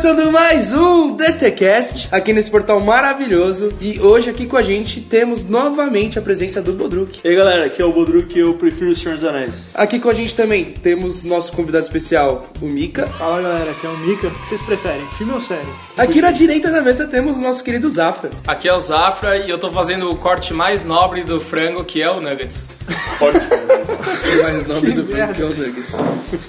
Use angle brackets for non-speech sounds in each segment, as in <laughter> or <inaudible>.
começando mais um DTCast aqui nesse portal maravilhoso. E hoje aqui com a gente temos novamente a presença do Bodruk. E aí galera, aqui é o Bodruk e eu prefiro o Senhor dos Anéis. Aqui com a gente também temos nosso convidado especial, o Mika. Fala galera, aqui é o Mika. O que vocês preferem, filme ou série? Aqui na direita da mesa temos o nosso querido Zafra. Aqui é o Zafra e eu tô fazendo o corte mais nobre do frango, que é o Nuggets. Forte. mais nome <laughs> do filme que é o Nugget.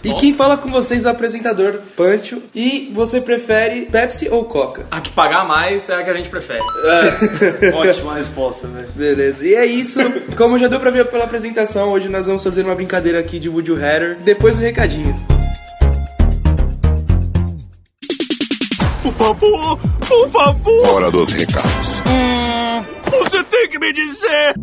E quem fala com vocês é o apresentador Pancho. E você prefere Pepsi ou Coca? A que pagar mais é a que a gente prefere. É, <laughs> ótima resposta, né? Beleza, e é isso. Como já deu pra ver pela apresentação, hoje nós vamos fazer uma brincadeira aqui de Would You Rather, depois do recadinho. Por favor, por favor, Hora dos recados. você tem que me dizer.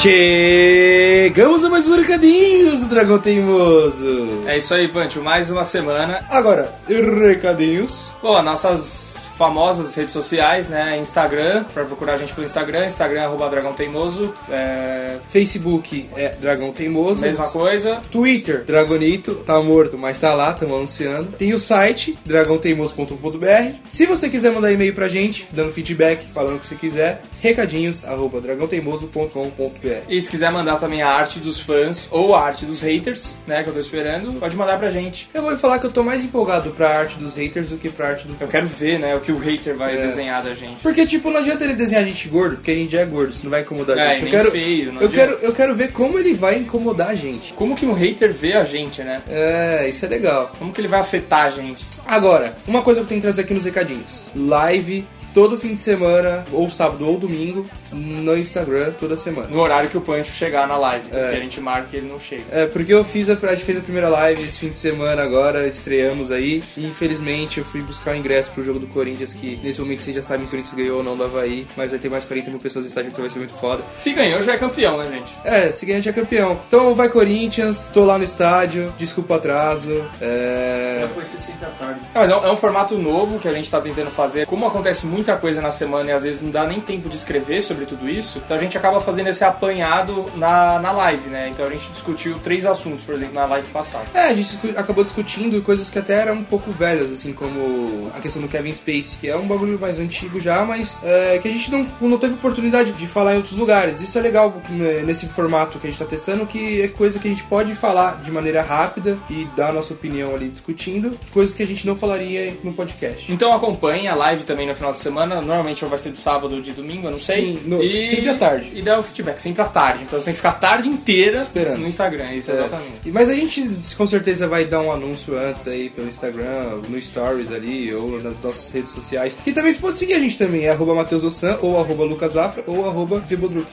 Chegamos a mais um recadinhos do Dragão Teimoso. É isso aí, Pancho. Mais uma semana. Agora, recadinhos. Bom, nossas famosas redes sociais, né? Instagram, pra procurar a gente pelo Instagram. Instagram, arroba Dragão Teimoso. É... Facebook é Dragão Teimoso. Mesma coisa. Twitter, Dragonito, tá morto, mas tá lá, estamos anunciando. Tem o site, dragãoteimoso.com.br. Se você quiser mandar e-mail pra gente, dando feedback, falando o que você quiser, recadinhos, arroba dragãoteimoso.com.br. E se quiser mandar também a arte dos fãs ou a arte dos haters, né? Que eu tô esperando, pode mandar pra gente. Eu vou falar que eu tô mais empolgado pra arte dos haters do que pra arte do Eu quero ver, né? O que o hater vai É. desenhar da gente. Porque, tipo, não adianta ele desenhar a gente gordo, porque a gente já é gordo, isso não vai incomodar a É, gente. e Eu quero, feio, não eu, quero, eu quero ver como ele vai incomodar a gente. Como que um hater vê a gente, né? É, isso é legal. Como que ele vai afetar a gente? Agora, uma coisa que eu tenho que trazer aqui nos recadinhos: live todo fim de semana, ou sábado ou domingo, no Instagram toda semana. No horário que o Pancho chegar na live. É. Porque a gente marca e ele não chega. É, porque eu fiz a, a gente fez a primeira live esse fim de semana agora, estreamos aí. E infelizmente eu fui buscar o ingresso pro jogo do Corinthians, que nesse momento vocês já sabem se o Corinthians ganhou ou não do Havaí, mas vai ter mais 40 mil pessoas no estádio, então vai ser muito foda. Se ganhou, já é campeão, né, gente? É, se ganhar já é campeão. Então vai Corinthians, tô lá no estádio, desculpa o atraso. É. Foi 60 da tarde. É, mas é um, é um formato novo que a gente tá tentando fazer. Como acontece muita coisa na semana e às vezes não dá nem tempo de escrever sobre tudo isso, então a gente acaba fazendo esse apanhado na, na live, né? Então a gente discutiu três assuntos, por exemplo, na live passada. É, a gente acabou discutindo coisas que até eram um pouco velhas, assim, como a questão do Kevin Space, que é um bagulho mais antigo já, mas é, que a gente não, não teve oportunidade de falar em outros lugares. Isso é legal né, nesse formato que a gente tá testando, que é coisa que a gente pode falar de maneira rápida e dar a nossa opinião ali discutindo, coisas que a gente não falaria no podcast. Então acompanhe a live também no final de semana. Normalmente vai ser de sábado ou de domingo, eu não sei. Sim, no- sempre à tarde. E dá o feedback, sempre à tarde. Então você tem que ficar a tarde inteira Esperando. no Instagram, isso É. exatamente. E- Mas a gente com certeza vai dar um anúncio antes aí pelo Instagram, no Stories ali, ou nas nossas redes sociais. Que também você pode seguir a gente também, é arroba Matheus Ossan, ou arroba Lucas Afra, ou arroba.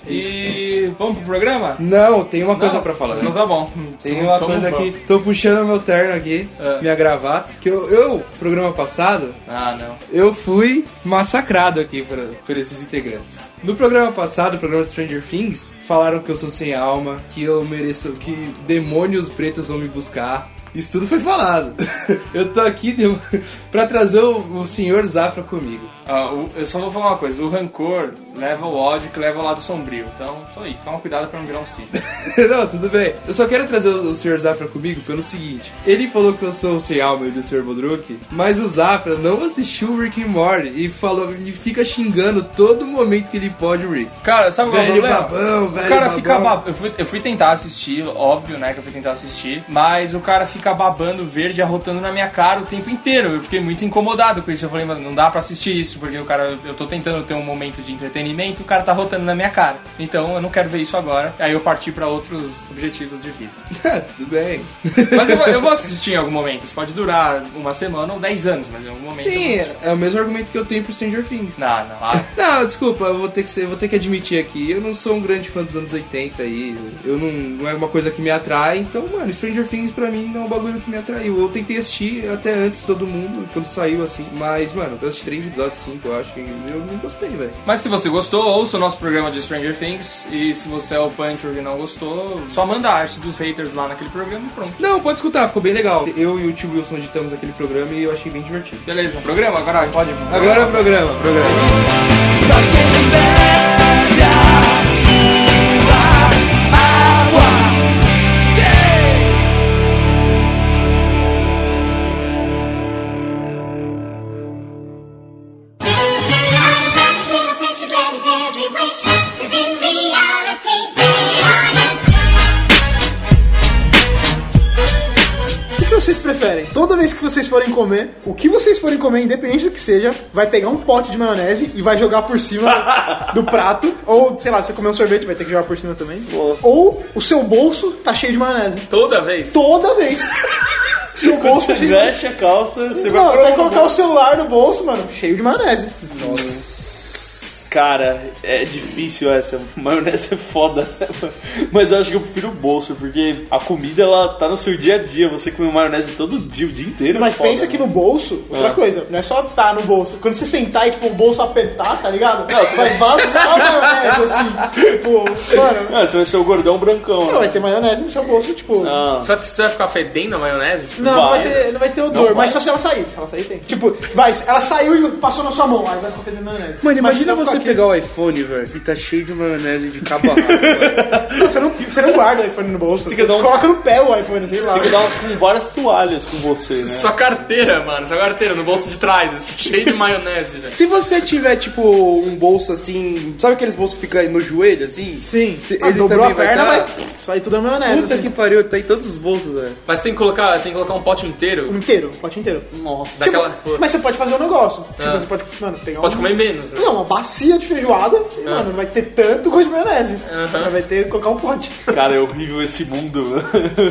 É. E vamos pro programa? Não, tem uma coisa Não, pra falar. Não tá bom. Tem uma então coisa aqui, tô puxando meu terno aqui, É. minha gravata, que eu, eu, programa passado, Ah, não. eu fui massacrado aqui por, por esses integrantes. No programa passado, o programa Stranger Things, falaram que eu sou sem alma, que eu mereço, que demônios pretos vão me buscar. Isso tudo foi falado. <laughs> Eu tô aqui de- <laughs> pra trazer o, o senhor Zafra comigo. O- eu só vou falar uma coisa: o rancor leva o ódio que leva ao lado sombrio. Então, só isso. Toma cuidado pra não virar um sítio. <laughs> Não, tudo bem. Eu só quero trazer o, o Sr. Zafra comigo pelo seguinte. Ele falou que eu sou o sem alma e do Sr. Bodruk, mas o Zafra não assistiu o Rick and Morty e falou e fica xingando todo momento que ele pode o Rick. Cara, sabe qual é o problema? babão, velho o cara babão. fica babando. Eu fui, eu fui tentar assistir, óbvio, né? Que eu fui tentar assistir. Mas o cara fica babando verde, arrotando na minha cara o tempo inteiro. Eu fiquei muito incomodado com isso. Eu falei, mano, não dá pra assistir isso, porque o cara. Eu tô tentando ter um momento de entretenimento o cara tá rotando na minha cara. Então eu não quero ver isso agora. Aí eu parti pra outros objetivos de vida. <laughs> tudo bem. Mas eu, vou- eu vou assistir em algum momento. Isso pode durar uma semana ou 10 anos, mas em algum momento. Sim, é o mesmo argumento que eu tenho pro Stranger Things. Não, não. Ah, <laughs> Não, desculpa, eu vou ter que ser, vou ter que admitir aqui, eu não sou um grande fã dos anos 80 aí. Eu não, não é uma coisa que me atrai, então, mano, Stranger Things pra mim não é um bagulho que me atraiu. Eu tentei assistir até antes de todo mundo, quando saiu assim. Mas, mano, eu assisti três episódios, cinco, eu acho, e eu não gostei, velho. Mas se você gostou, ouça o nosso programa de Stranger Things. E se você é o Puncher e não gostou, só manda a arte dos haters lá naquele programa e pronto. Não, pode escutar, ficou bem legal. Eu e o tio Wilson editamos aquele programa e eu achei bem divertido. Beleza, programa? Agora pode. Agora é o programa, programa. Eyes Toda vez que vocês forem comer, o que vocês forem comer, independente do que seja, vai pegar um pote de maionese e vai jogar por cima do prato. Ou, sei lá, se você comer um sorvete, vai ter que jogar por cima também. Ou o seu bolso tá cheio de maionese. Toda vez. Toda vez. <laughs> Seu Quando bolso você tá cheio veste a calça, você Não, vai você vai colocar o celular no bolso, mano, cheio de maionese. Cara, é difícil essa. <laughs> Maionese é foda. <laughs> Mas eu acho que eu prefiro o bolso, porque a comida ela tá no seu dia a dia. Você come maionese todo dia, o dia inteiro. Mas é foda, pensa que né? no bolso, outra Ah. coisa, não é só tá no bolso. Quando você sentar e tipo, o bolso apertar, tá ligado? Não, você vai vazar a maionese, assim. <laughs> Tipo, mano, Ah, você vai ser o gordão brancão. não, né? vai ter maionese no seu bolso, tipo. Não. Você vai, você vai ficar fedendo a maionese? Tipo, Não, não vai Vai. ter, não vai ter odor, Não mas vai. só se ela sair. Se ela sair, tem. Tipo, vai, ela saiu e passou na sua mão, aí vai ficar fedendo maionese. Mano, imagina você pegar o iPhone, velho, e tá cheio de maionese de cabo a rabo. <laughs> Você não, você não guarda o iPhone no bolso. tem Você um- coloca no pé o iPhone, sei lá. Tem que dar uma- com várias toalhas com você, né? Sua carteira, mano. Sua carteira no bolso de trás, assim, <laughs> cheio de maionese, velho. Se você tiver, tipo, um bolso assim. Sabe aqueles bolsos que ficam no joelho, assim? Sim, Se- ah, ele dobrou a vai perna, tá- vai sair tudo a maionese. Puta assim. que pariu, tá em todos os bolsos, velho. Mas tem que colocar, tem que colocar um pote inteiro. Inteiro, o pote inteiro. Nossa. Daquela. Tipo, mas você pode fazer um negócio. Tipo, Ah. você pode, mano, pegar Pode um- comer menos, né? Não, uma bacia de feijoada e, mano, não vai ter tanto gosto de maionese. Aham. Vai ter que colocar um pote. Cara, é horrível esse mundo.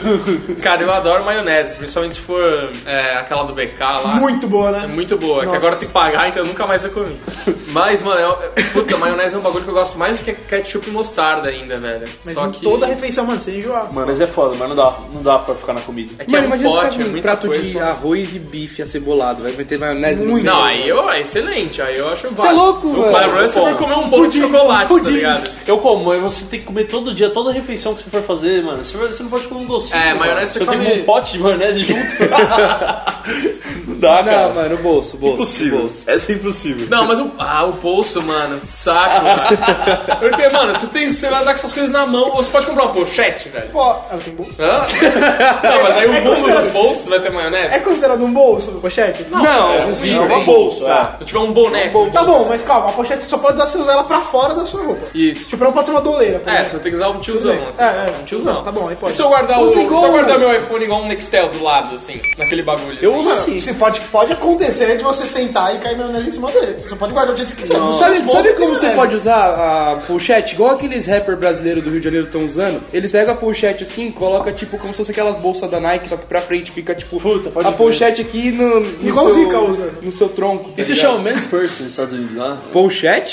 <laughs> Cara, eu adoro maionese, principalmente se for é, aquela do BK lá. Muito boa, É né? muito boa, que Nossa. agora tem que pagar, então eu nunca mais eu comi. Mas, mano, é, é- puta, maionese é um bagulho que eu gosto mais do que ketchup e mostarda ainda, velho. Mas Só em que. toda refeição, mano, você enjoar. Mano, mas é foda, mas não dá, não dá pra ficar na comida. É que é um imagina você pote, é um prato coisa. de arroz e bife acebolado, vai meter maionese no meio. Não, aí eu, é excelente, aí eu acho Você é louco, O velho. É você for comer um bolo de chocolate, tá ligado? Eu como, mas você tem que comer todo dia, toda refeição que você for fazer, mano. Você, vai- você não pode comer um docinho. É, maionese você Eu tenho come- um pote de maionese junto. <laughs> não dá, cara. Não, mano, o bolso, o bolso. impossível. Bolso. Essa é impossível. Não, mas o, ah, o bolso, mano, saco, mano. <laughs> Porque, mano, você, tem, você vai andar com essas coisas na mão, você pode comprar uma pochete, velho. Pô, ela tem bolso. Hã? Não, mas aí o É bolso considerado- dos bolsos vai ter maionese? É considerado um bolso, pochete? Não, é um tem hein? bolso. Ah. Se eu tiver um boneco. Tá bom, mas calma, a pochete só pode usar se usar ela pra fora da sua roupa. Isso. Tipo, não pode ser uma doleira. É, você vai ter que usar um tiozão, assim. É, é. Um tiozão. Não, tá bom, aí pode. E se eu guardar, o, se eu guardar meu iPhone igual um Nextel do lado, assim, naquele bagulho? Eu assim? uso assim. você pode, pode acontecer de você sentar e cair maionese em cima dele. Você pode guardar do jeito que quiser. No Sabe, sabe como você pode usar a pochete? Igual aqueles rappers brasileiros do Rio de Janeiro estão usando. Eles pegam a pochete assim, coloca tipo como se fosse aquelas bolsas da Nike, só que pra frente fica tipo Puta, pode a pochete aqui no, no Igual o seu, Zika usa. no seu tronco. tá Isso se ligado? chama men's purse nos Estados Unidos, né? Pochete?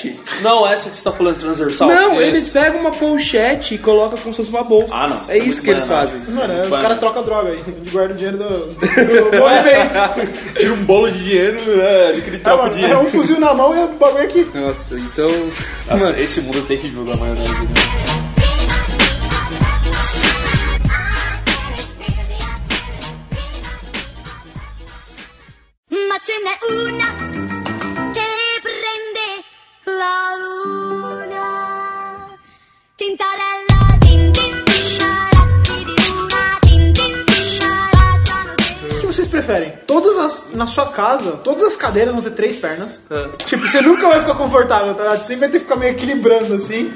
Não, essa que você tá falando transversal. Não, Esse. eles pegam uma pochete e colocam como se fosse uma bolsa. Ah, não. É Isso é que eles fazem. Mano, Muito os caras trocam droga aí. De guarda o dinheiro do, do <laughs> movimento. <laughs> Tira um bolo de dinheiro, é, ele É, troca o mano, é dinheiro. um fuzil na mão e o bagulho aqui. Nossa, então. Nossa, Mano, esse mundo tem que jogar maionese. Né? Preferem? Todas as. Na sua casa, todas as cadeiras vão ter três pernas. Tipo, você nunca vai ficar confortável, tá ligado? Você sempre vai ter que ficar meio equilibrando assim.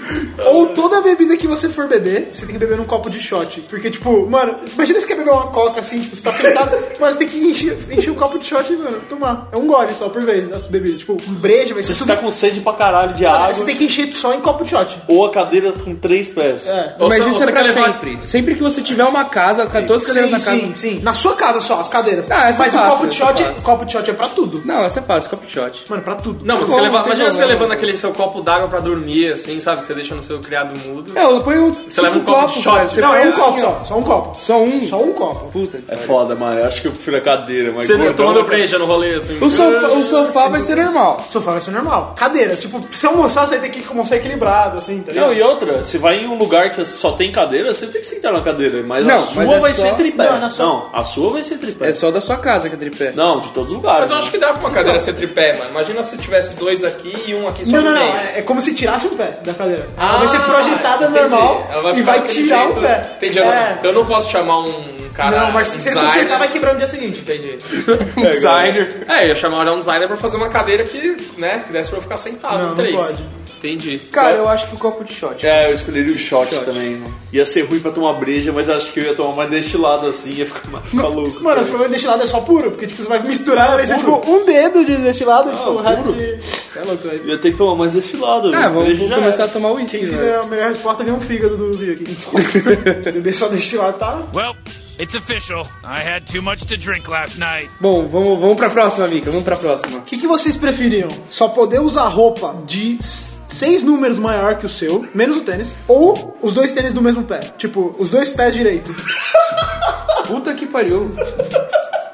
Ou toda bebida que você for beber, você tem que beber num copo de shot. Porque, tipo, mano, imagina você quer beber uma coca assim, tipo, você tá sentado, <laughs> mas você tem que encher, encher o copo de shot e, mano, tomar. É um gole só por vez as bebidas. Tipo, um breja vai ser Você tudo. tá com sede pra caralho de água, Você tem que encher só em copo de shot. ou a cadeira com três pés. É. mas Ou isso você é pra sempre. Sempre que você tiver uma casa, todas as cadeiras Sim, na casa. sim, sim. Na sua casa só, as cadeiras. Ah, essa Mas é o fácil, copo de é shot, fácil. copo de shot é pra tudo. Não, essa é fácil, copo de shot. Mano, pra tudo. Não, mas Bom, você leva, não tem imagina você levando aquele seu copo d'água pra dormir, assim, sabe? Que você deixa no seu criado mudo. É, eu ponho Você leva um copo de shot. velho. Você Não, põe é um assim, copo ó. só. Só um copo. Só um? Só um copo. Puta. É foda, mano. Eu acho que eu prefiro a cadeira, mas. Você não gordão é- breja no rolê, assim. O sofá, o sofá vai ser normal. Sofá vai ser normal. Cadeiras, tipo, se almoçar, você ter que almoçar equilibrado, assim, tá ligado? Não, e outra, você vai em um lugar que só tem cadeira, você tem que sentar na cadeira, mas Não, a sua mas é vai só- ser tripé. Não, na sua- Não, a sua vai ser tripé. É só da sua casa que é tripé. Não, de todos os lugares. Mas eu acho que dá pra uma cadeira ser tripé, mano. Imagina se tivesse dois aqui e um aqui só Não, no não, não. É, é como se tirasse um pé da cadeira. Ah, Ela vai ser projetada entendi. normal Ela e ficar vai daquele tirar jeito. um pé. Entendi. É. Então eu não posso chamar um cara. Não, mas se ele designer. consertar, vai quebrar no dia seguinte. Entendi. <laughs> Designer. É, eu ia chamar um designer pra fazer uma cadeira que, né, que desse pra eu ficar sentado Não, em não três. pode. Entendi. Cara, eu acho que o copo de shot. É, eu escolheria o shot, também. mano. Ia ser ruim pra tomar breja, mas acho que eu ia tomar mais destilado assim, ia ficar, mais- ficar louco. Mano, o problema desse lado é só puro, porque tipo, você vai misturar, vai ser tipo um dedo de destilado e tipo, o resto puro. de. Você é louco, velho. Ia ter que tomar mais destilado. Ah, vamos, já começar era. a tomar uísque, Quem né? fizer a melhor resposta ganha um fígado do Rio aqui. <laughs> Beber só destilado tá. Well, it's official. I had too much to drink last night. Bom, vamos, vamos pra próxima, Mica. Vamos pra próxima. O que, que vocês preferiam? Só poder usar roupa de seis números maior que o seu, menos o tênis, ou os dois tênis do mesmo pé? Tipo, os dois pés direitos. <laughs> Puta que pariu.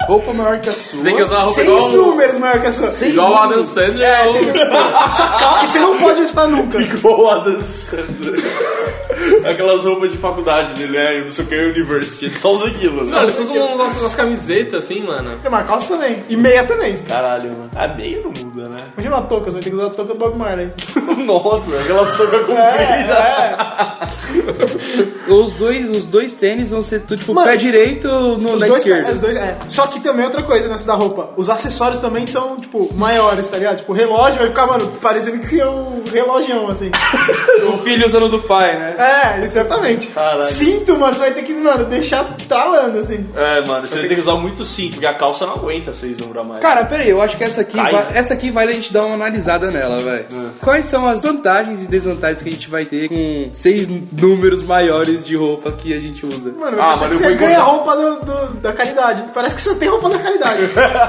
Roupa maior que a sua. Você tem que usar a roupa Seis igual, números maior que a sua. Seis <laughs> igual o Adam. Sandler. É, ou- você, a sua calça, e você não pode ajustar nunca. Igual o Adam Sandler. Aquelas roupas de faculdade dele, né? Não sei o que, University. Ele só usa aquilo, Não, né? eles usam umas, umas camisetas assim, mano. Tem uma calça também. E meia também. Caralho, mano. A meia não muda, né? Imagina uma touca, você vai ter que usar a touca do Bob Marley. <laughs> Nossa, aquelas toucas É, compridas. é. Os dois, os dois tênis vão ser tu, tipo Mano, pé direito no, na dois, esquerda. é, os dois, é. Só que também outra coisa nessa da roupa. Os acessórios também são, tipo, maiores, tá ligado? Tipo, o relógio vai ficar, mano, parecendo que é um relógio, assim. <laughs> O filho usando do pai, né? É, exatamente. Caralho. Cinto, mano, você vai ter que, mano, deixar estralando, assim. É, mano, você tem que usar muito sim, porque a calça não aguenta seis números a mais. Cara, peraí, eu acho que essa aqui, Cai. vai, essa aqui vale a gente dar uma analisada nela, velho. Quais são as vantagens e desvantagens que a gente vai ter com seis números maiores de roupa que a gente usa? Mano, Ah, você, mano, ganha roupa do, do- da caridade. Parece que você tem roupa da caridade.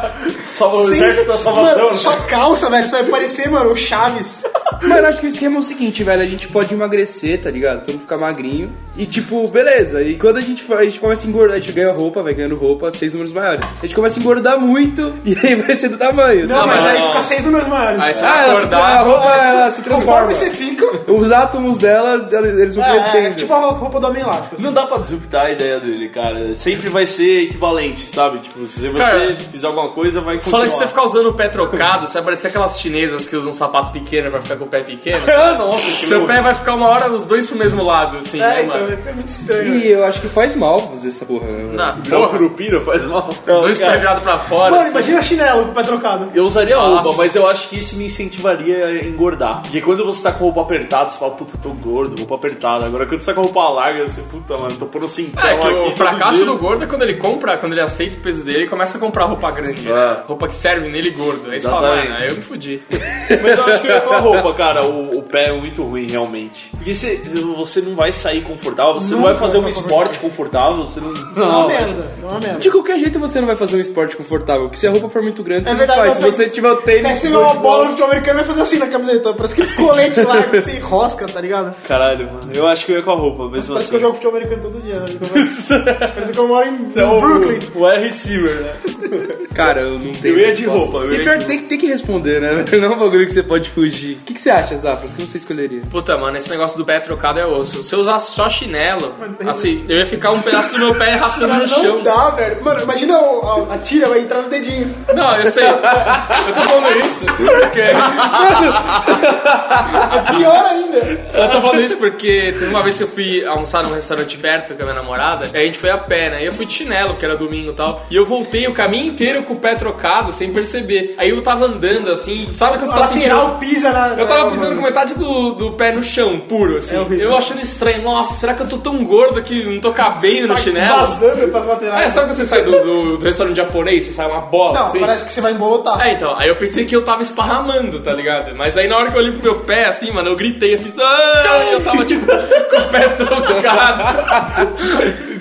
<laughs> Só o exército da salvação, mano, né? sua calça, velho, você vai parecer, mano, o Chaves. Mano, acho que o esquema é o seguinte, velho. A gente pode emagrecer, tá ligado? Todo mundo ficar magrinho. E tipo, beleza. E quando a gente for, a gente começa a engordar, a gente ganha roupa, vai ganhando roupa, seis números maiores. A gente começa a engordar muito <laughs> e aí vai ser do tamanho. Não, tá mas aí fica seis números maiores. Aí você Ah, vai ela se, a acordar. roupa ela se transforma. Conforme você fica. Os átomos dela, eles vão É, é crescendo. tipo a roupa do homem elástico. assim. Não dá pra disruptar a ideia dele, cara. Sempre vai ser equivalente, sabe? Tipo, se você Cara, fizer alguma coisa, vai continuar. Fala que se você ficar usando o pé trocado, você vai parecer aquelas chinesas que usam um sapato pequeno pra ficar com o pé pequeno. <laughs> Nossa, que Seu louco. pé vai ficar uma hora os dois pro mesmo lado, assim, né, É, então, mano? É muito estranho. E eu acho que faz mal fazer essa porra, né? Virar um porra, curupira faz mal. dois Não, pés cara, virados pra fora. Mano, assim. imagina chinelo com o pé trocado. Eu usaria Nossa. roupa, mas eu acho que isso me incentivaria a engordar. Porque quando você tá com roupa apertada, você fala, puta, tô gordo, roupa apertada. Agora quando você tá com roupa larga, você, puta, mano, tô pondo cintão É, que aqui. o fracasso do gordo é quando ele compra, quando ele aceita o peso dele e começa a comprar roupa grande, né? É. Roupa que serve nele gordo. Aí você fala, Exatamente. mano, aí eu me fudi. <laughs> Mas eu acho que com a roupa, cara, o, o pé é muito ruim, realmente. Porque você, você não vai sair confortável, você não, vai fazer um esporte confortável, você não... É uma merda. É uma merda. De qualquer jeito você não vai fazer um esporte confortável, porque se a roupa for muito grande, É você verdade, não faz. Se você tiver o tênis... Se você tiver uma bola no futebol americano, vai fazer assim na camiseta. Parece aqueles coletes lá que você enrosca, tá ligado? Caralho, mano, eu acho que eu ia com a roupa, mesmo Parece assim. que eu jogo futebol americano todo dia, né? Então, <laughs> Parece que eu moro em É Brooklyn. o R receiver, né? <laughs> Cara, eu não tenho. Eu ia de roupa, eu ia E de pior, tem, tem que responder, né? <laughs> Não é um bagulho que você pode fugir. O que, que você acha, Zafra? O que você escolheria? Puta, mano, esse negócio do pé trocado é osso. Se eu usasse só chinelo, Mano, assim, eu ia ficar um pedaço do meu pé <laughs> arrastando no não chão. dá, velho. Mano, imagina a, a tira vai entrar no dedinho. Não, eu sei. Eu tô, eu tô falando isso porque. <laughs> É pior ainda. Eu tô falando isso porque teve uma vez que eu fui almoçar num restaurante perto com a minha namorada, aí a gente foi a pé, né? E eu fui de chinelo, que era domingo e tal. E eu voltei o caminho inteiro com o pé trocado, sem perceber. Aí eu tava andando assim, sabe quando você tá sentindo. pisa na. Eu tava pisando com metade do, do pé no chão, puro, assim. É eu achando estranho. Nossa, será que eu tô tão gordo que não tô cabendo no Tá chinelo? Vazando pras laterais. É, sabe quando você sai do, do, do restaurante japonês, você sai uma bola Não, assim? parece que você vai embolotar. É, então, aí eu pensei que eu tava esparramando, tá ligado? Mas aí na hora que eu olhei pro meu pé, assim, mano, eu gritei, eu fiz, ah! Eu tava tipo <laughs> com o pé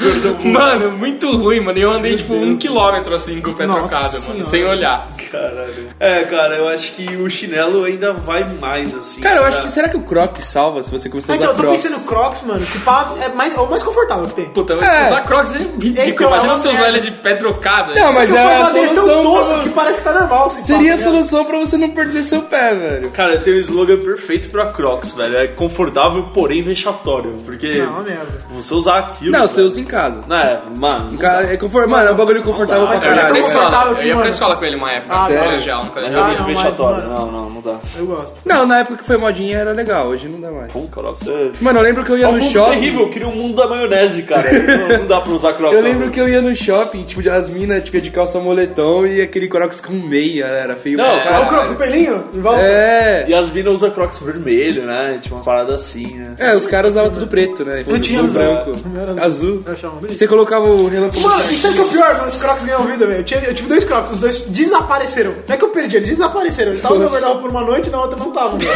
<laughs> Mano, muito ruim, mano. E eu andei tipo um quilômetro assim com o pé Nossa trocado, mano, Senhora. sem olhar. Caralho. É, cara, eu acho que o chinelo ainda vai mais assim. Cara, eu acho que será que o Croc salva se você começar a Ah, então, usar eu tô Crocs? pensando no Crocs, mano. Se pá, é, mais, é o mais confortável que tem. Puta, mas É. usar Crocs é ridículo. Então, Imagina é uma você usar merda. ele de pé trocado. Não, mas Porque é o a formato dele é tão solução tosco pra- que parece que tá normal. Assim, Seria a solução pra você não perder seu pé, velho. Cara, tem um slogan perfeito pra Crocs, velho. É confortável, porém vexatório. Porque Não, é uma merda. você usar aquilo. Não, você usa em casa. Não, é, mano. Em casa é confort... Mano, é um bagulho confortável pra mas Eu ia Caralho, pra escola, confortável eu aqui, ia pra escola com ele uma época, Ah, no sério? colegial, no É colegial. Ah, não, vexatório. mas, Não, não, não dá. Eu gosto. Não, na época que foi modinha era legal, hoje não dá mais. Pô, Crocs é. Mano, eu lembro que eu ia É um no mundo shopping. terrível, eu queria um mundo da maionese, cara. <laughs> não, não dá pra usar Crocs. Eu lembro que eu ia no shopping, tipo, as minas tipo, de calça moletom e aquele Crocs com meia, era feio Não, pra É o caralho. Crocs, o pelinho? Em volta? É. E as minas usam Crocs vermelho, né? Tipo uma parada assim, né? É, os caras usavam tudo preto, né? Eu tinha branco. O Azul. Eu achava. Você colocava o relâmpago. Mano, isso é que é o pior, mano. Os Crocs ganham vida, velho. Eu, tinha- eu tive dois Crocs, os dois desapareceram. Não é que eu perdi, eles desapareceram. Eles estavam no meu guarda-roupa por uma noite e na outra não estavam. velho.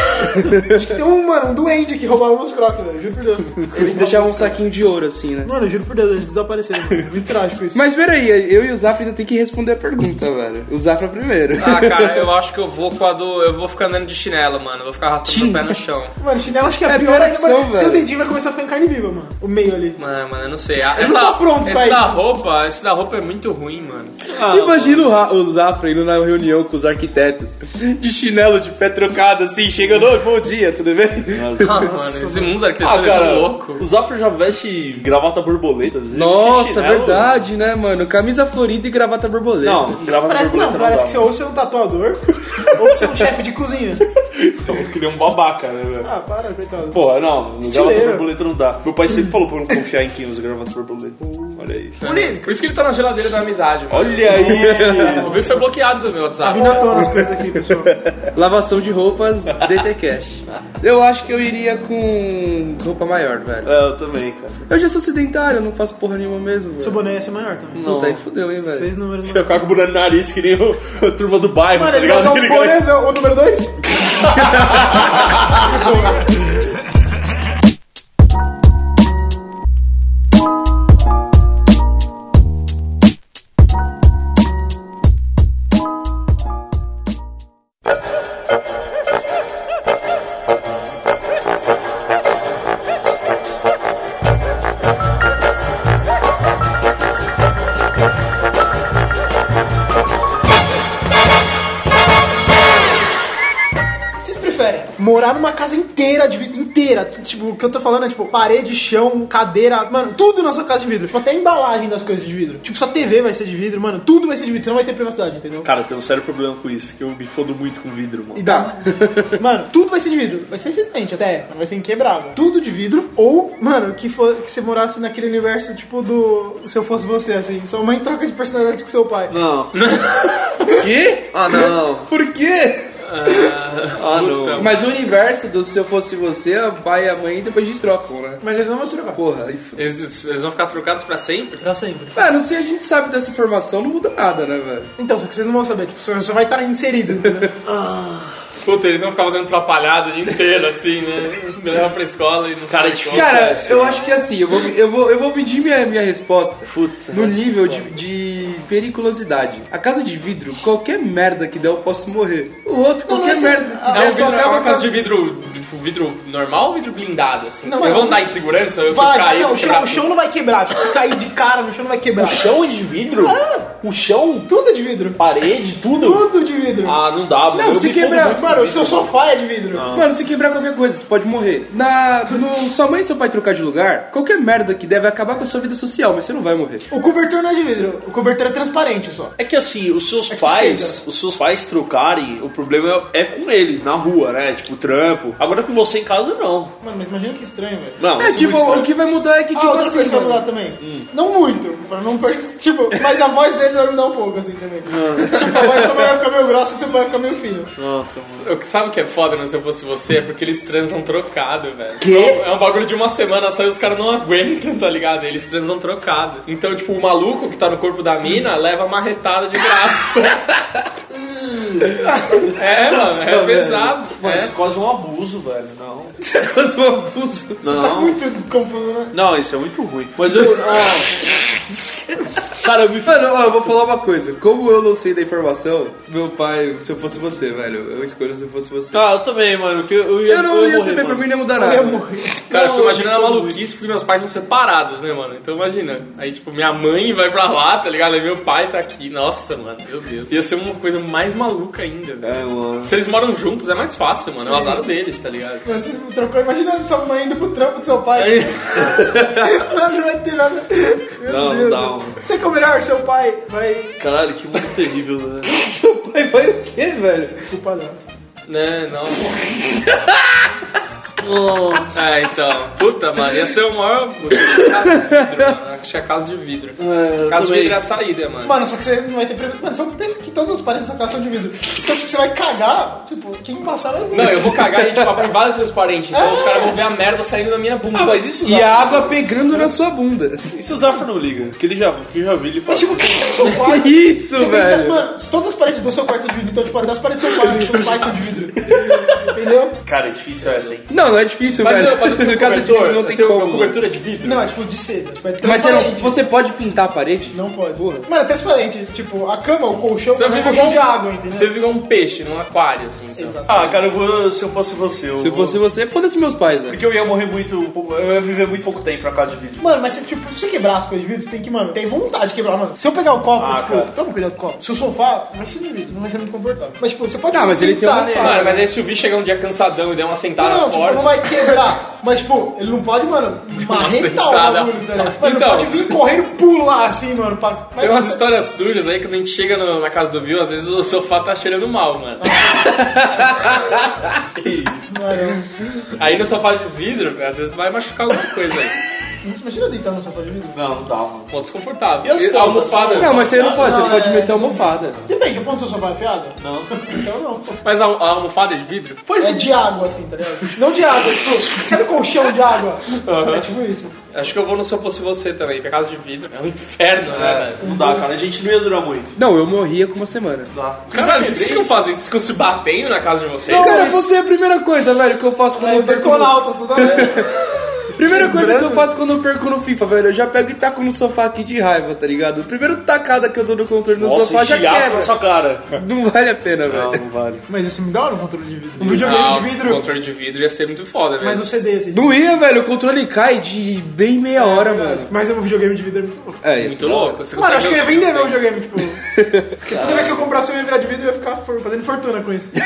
<laughs> Acho que tem um, mano, um duende que roubava meus Crocs, velho. Juro por Deus. Eles deixavam um saquinho de ouro, assim, né? Mano, eu juro por Deus, eles desapareceram. mano. Muito trágico isso. Mas peraí, eu e o Zafra ainda tem que responder a pergunta, velho. O Zafra primeiro. Ah, cara, eu acho que eu vou com a do. Eu vou ficar andando de chinelo, mano. Eu vou ficar arrastando meu pé no chão. Mano, chinelo acho que é, É a pior pior ainda, opção, mano. Seu velho. dedinho vai começar a ficar em carne viva, mano. O meio ali. Mano, mano, eu não sei. Ah, Eu Essa, não tô pronto pra esse da isso. roupa, esse da roupa é muito ruim, mano. Ah, Imagina o, Ra- o Zafra indo na reunião com os arquitetos, de chinelo, de pé trocado, assim, chegando, "Oi, bom dia, tudo bem? Ah, <laughs> mano, esse mundo da Ah, arquitetura é cara, tão louco. o Zafra já veste gravata borboleta. às vezes Nossa, chinelo. verdade, né, mano? Camisa florida e gravata borboleta. Não, gravata Parece, borboleta não, não, parece dá. que você ou você é um tatuador, <laughs> ou você é um chefe de cozinha. <laughs> Eu queria um babaca, né, velho? Ah, para, coitado. Porra, não, Estileiro. gravata borboleta não dá. Meu pai sempre falou pra eu não confiar em quem usa gravata borboleta. Olha aí. Bonito. Por isso que ele tá na geladeira da amizade, mano. Olha aí! <laughs> O vídeo foi bloqueado do meu Tá WhatsApp. vindo à tona as coisas aqui, pessoal. <laughs> Lavação de roupas, DTCast. Eu acho que eu iria com roupa maior, velho. É, eu também, cara. Eu já sou sedentário, eu não faço porra nenhuma mesmo, Seu boné ia ser maior também. Puta, aí fudeu, hein, velho. Seis números Você vai ficar com o boné no nariz que nem o, a turma do bairro, Mano, tá ele vai ligado? usar o boné, é o número 2? <laughs> tipo, o que eu tô falando é tipo, parede, chão, cadeira, mano, tudo na sua casa de vidro, tipo, até a embalagem das coisas de vidro. Tipo, sua TV vai ser de vidro, mano, tudo vai ser de vidro, você não vai ter privacidade, entendeu? Cara, eu tenho um sério problema com isso, que eu me fodo muito com vidro, mano. E dá. <laughs> mano, tudo vai ser de vidro. Vai ser resistente até, mas vai ser inquebrável. Tudo de vidro. Ou, mano, que, for, que você morasse naquele universo, tipo, do. Se eu fosse você, assim. Sua mãe troca de personalidade com seu pai. Não. <laughs> Quê? Ah, não. Por quê? Ah, não. Mas o universo do Se Eu Fosse Você, o pai e a mãe depois eles trocam, né? Mas eles não vão se trocar. Porra, aí fudeu. Eles, eles vão ficar trocados pra sempre? Pra sempre. Mano, se a gente sabe dessa informação, não muda nada, né, velho? Então, só que vocês não vão saber. Tipo, você só vai estar inserido, entendeu? <laughs> Puta, eles vão ficar fazendo atrapalhado o dia inteiro, assim, né? Me leva pra escola e não Cara, sei é difícil. como. Cara, essa, eu né? acho que assim, eu vou, eu vou, eu vou medir minha, minha resposta Puta. no nível de, de periculosidade. A casa de vidro, qualquer merda que der, eu posso morrer. O outro, Não, qualquer não é merda assim, que É der, um só vidro, é acaba uma com casa de vidro, tipo, vidro normal ou vidro blindado, assim? Não, eu mas vou não- andar em segurança, eu Vai, cair, não, o chão, o chão não vai quebrar. Tipo, se cair de cara no chão não vai quebrar. O chão é de vidro? O chão? Tudo é de vidro. Parede, tudo? Tudo de vidro. Ah, não dá, mano. Não, Eu se quebrar- Mano, o seu sofá é de vidro. Mano, se quebrar qualquer coisa, você pode morrer. Na, no, sua mãe e seu pai trocar de lugar, qualquer merda que der vai acabar com a sua vida social, mas você não vai morrer. O cobertor não é de vidro. O cobertor é transparente só. É que assim, os seus que pais, chega. os seus pais trocarem, o problema é com eles, na rua, né? Tipo, trampo. Agora com você em casa, não. Mano, mas imagina que estranho, velho. Não, É, isso tipo, o que vai mudar é que, Ah, tipo outra assim, coisa que vai mudar também. Não muito, pra não per... <laughs> Tipo, mas a voz dele vai mudar um pouco, assim, também. tipo, a voz só vai ficar meio grossa e você vai ficar meio fino. Nossa, mano. Eu- Sabe o que é foda no Se Eu Fosse Você? É porque eles transam trocado, velho. Quê? É um bagulho de uma semana só e os caras não aguentam, tá ligado? Eles transam trocado. Então, tipo, o maluco que tá no corpo da mina leva marretada de graça. <laughs> É, mano, é pesado. Mano, é. isso é quase um abuso, velho. Não. Isso é quase um abuso. Tá Não. muito confuso, né? Não, isso é muito ruim. Mas eu. ó. <laughs> Cara, eu me Mano, ó, eu vou falar uma coisa. Como eu não sei da informação, meu pai, se eu fosse você, velho, eu escolho se eu fosse você. Ah, eu também, mano. Que eu ia, Eu não ia morrer, saber, pra mano. mim não ia mudar Eu ia nada. morrer. Cara, eu Não, fico imaginando a maluquice porque meus pais são separados, né, mano? Então imagina. Aí, tipo, minha mãe vai pra lá, tá ligado? Aí meu pai tá aqui. Nossa, mano, meu Deus. Ia ser uma coisa mais maluca ainda, velho. É, mano. Se eles moram juntos, é mais fácil, mano. É o azar deles, tá ligado? Mano, você trocou, imagina sua mãe indo pro trampo do seu pai. Aí, <laughs> Mano, não vai ter nada. Meu Não, não Deus. mano. Você é o melhor, seu pai vai Caralho, que mundo terrível, né? <laughs> Seu pai vai o quê, velho? pro padrasto. né, não. <laughs> É, então. Puta, mano, ia ser o maior. Puta, casa de vidro, mano. Acho que é casa de vidro. É, Casa de vidro é a saída, mano. Mano, só que você não vai ter. Mano, só pensa que todas as paredes da sua casa são de vidro. Então, tipo, você vai cagar, tipo, quem passar vai ver. Não, eu vou cagar e tipo, a privada é transparente. Então os caras vão ver a merda saindo da minha bunda. Ah, mas isso E a água pegando na sua bunda. E se o Zafra não liga? Que ele já, que já vi ele. Mas, tipo, seu quarto. Isso, Você velho. Mano, todas as paredes do seu quarto são de vidro. Então, tipo, as paredes do seu quarto, seu pai são de vidro. <laughs> Entendeu? Cara, é difícil essa, hein? Não, não é difícil, Mas velho. eu, mas eu tenho <laughs> No caso de cobertor, vidro não tem como. uma cobertura de vidro. Não, é tipo de seda. Mas você, não, você pode pintar a parede? Não pode. Mano, é transparente. Tipo, a cama, o colchão, Você é um colchão de água, entendeu? Você igual um peixe num aquário, assim. Então. Ah, cara, eu vou, se eu fosse você, eu Se eu fosse você, foda-se meus pais, velho. Porque eu ia morrer muito, um eu ia viver muito pouco tempo na casa de vídeo. Mano, mas você, tipo, se você quebrar as coisas de vidro, você tem que, mano, ter vontade de quebrar, mano. Se eu pegar o copo, Ah, tipo, cara. toma cuidado com o copo. Se o sofá, vai ser de vidro, não vai ser muito confortável. Mas, tipo, você pode Ah, mas ele tem nele. Mano, mas aí se o bicho chegar um dia cansadão e der uma sentada tipo, forte. Vai quebrar. Mas, tipo, ele não pode, mano, marretar o bagulho, tá ligado? Mano, Então. não pode vir correndo, pular assim, mano. Pra... Tem umas histórias sujas aí que quando a gente chega no- na casa do Bill, às vezes o sofá tá cheirando mal, mano. <laughs> Mano, Aí no sofá de vidro, às vezes vai machucar alguma coisa aí. Você imagina deitar no sofá de vidro? Não, não dá, mano. Ponto desconfortável. E as a pontas? almofada. Não, mas você não pode, Não, você pode é- meter a almofada. Depende, o ponto do seu sofá é fiado? Não. Então não. Mas a, a almofada é de vidro? É de água, assim, tá ligado? Não de água, tipo, sabe colchão de água? É tipo isso. Acho que eu vou no Se Eu Fosse Você também, que é casa de vidro. É um inferno, né, velho? Não dá, cara. A gente não ia durar muito. Não, eu morria com uma semana. Não dá. Caralho, o que vocês ficam fazendo? Vocês ficam se batendo na casa de vocês? Cara, você é a primeira coisa, velho, que eu faço quando É eu perco. no- detonautas, totalmente. <laughs> Primeira coisa que eu faço quando eu perco no FIFA, velho, eu já pego e taco no sofá aqui de raiva, tá ligado? Primeiro tacada que eu dou no controle no Nossa, sofá já quebra. na sua cara. Não vale a pena, Não, velho. não vale. Mas esse me dá hora um controle de vidro. Um videogame Não, de vidro. controle de vidro ia ser muito foda, velho. Mas o CD, assim. Não ia, velho, o controle cai de bem meia hora, mano. Mas um videogame de vidro é muito louco. É isso. Muito louco. Você Mano, consegue acho que eu ia os vender meu filmes, videogame, tipo. Porque toda vez que eu comprasse um ia virar de vidro, eu ia ficar for- fazendo fortuna com isso. né?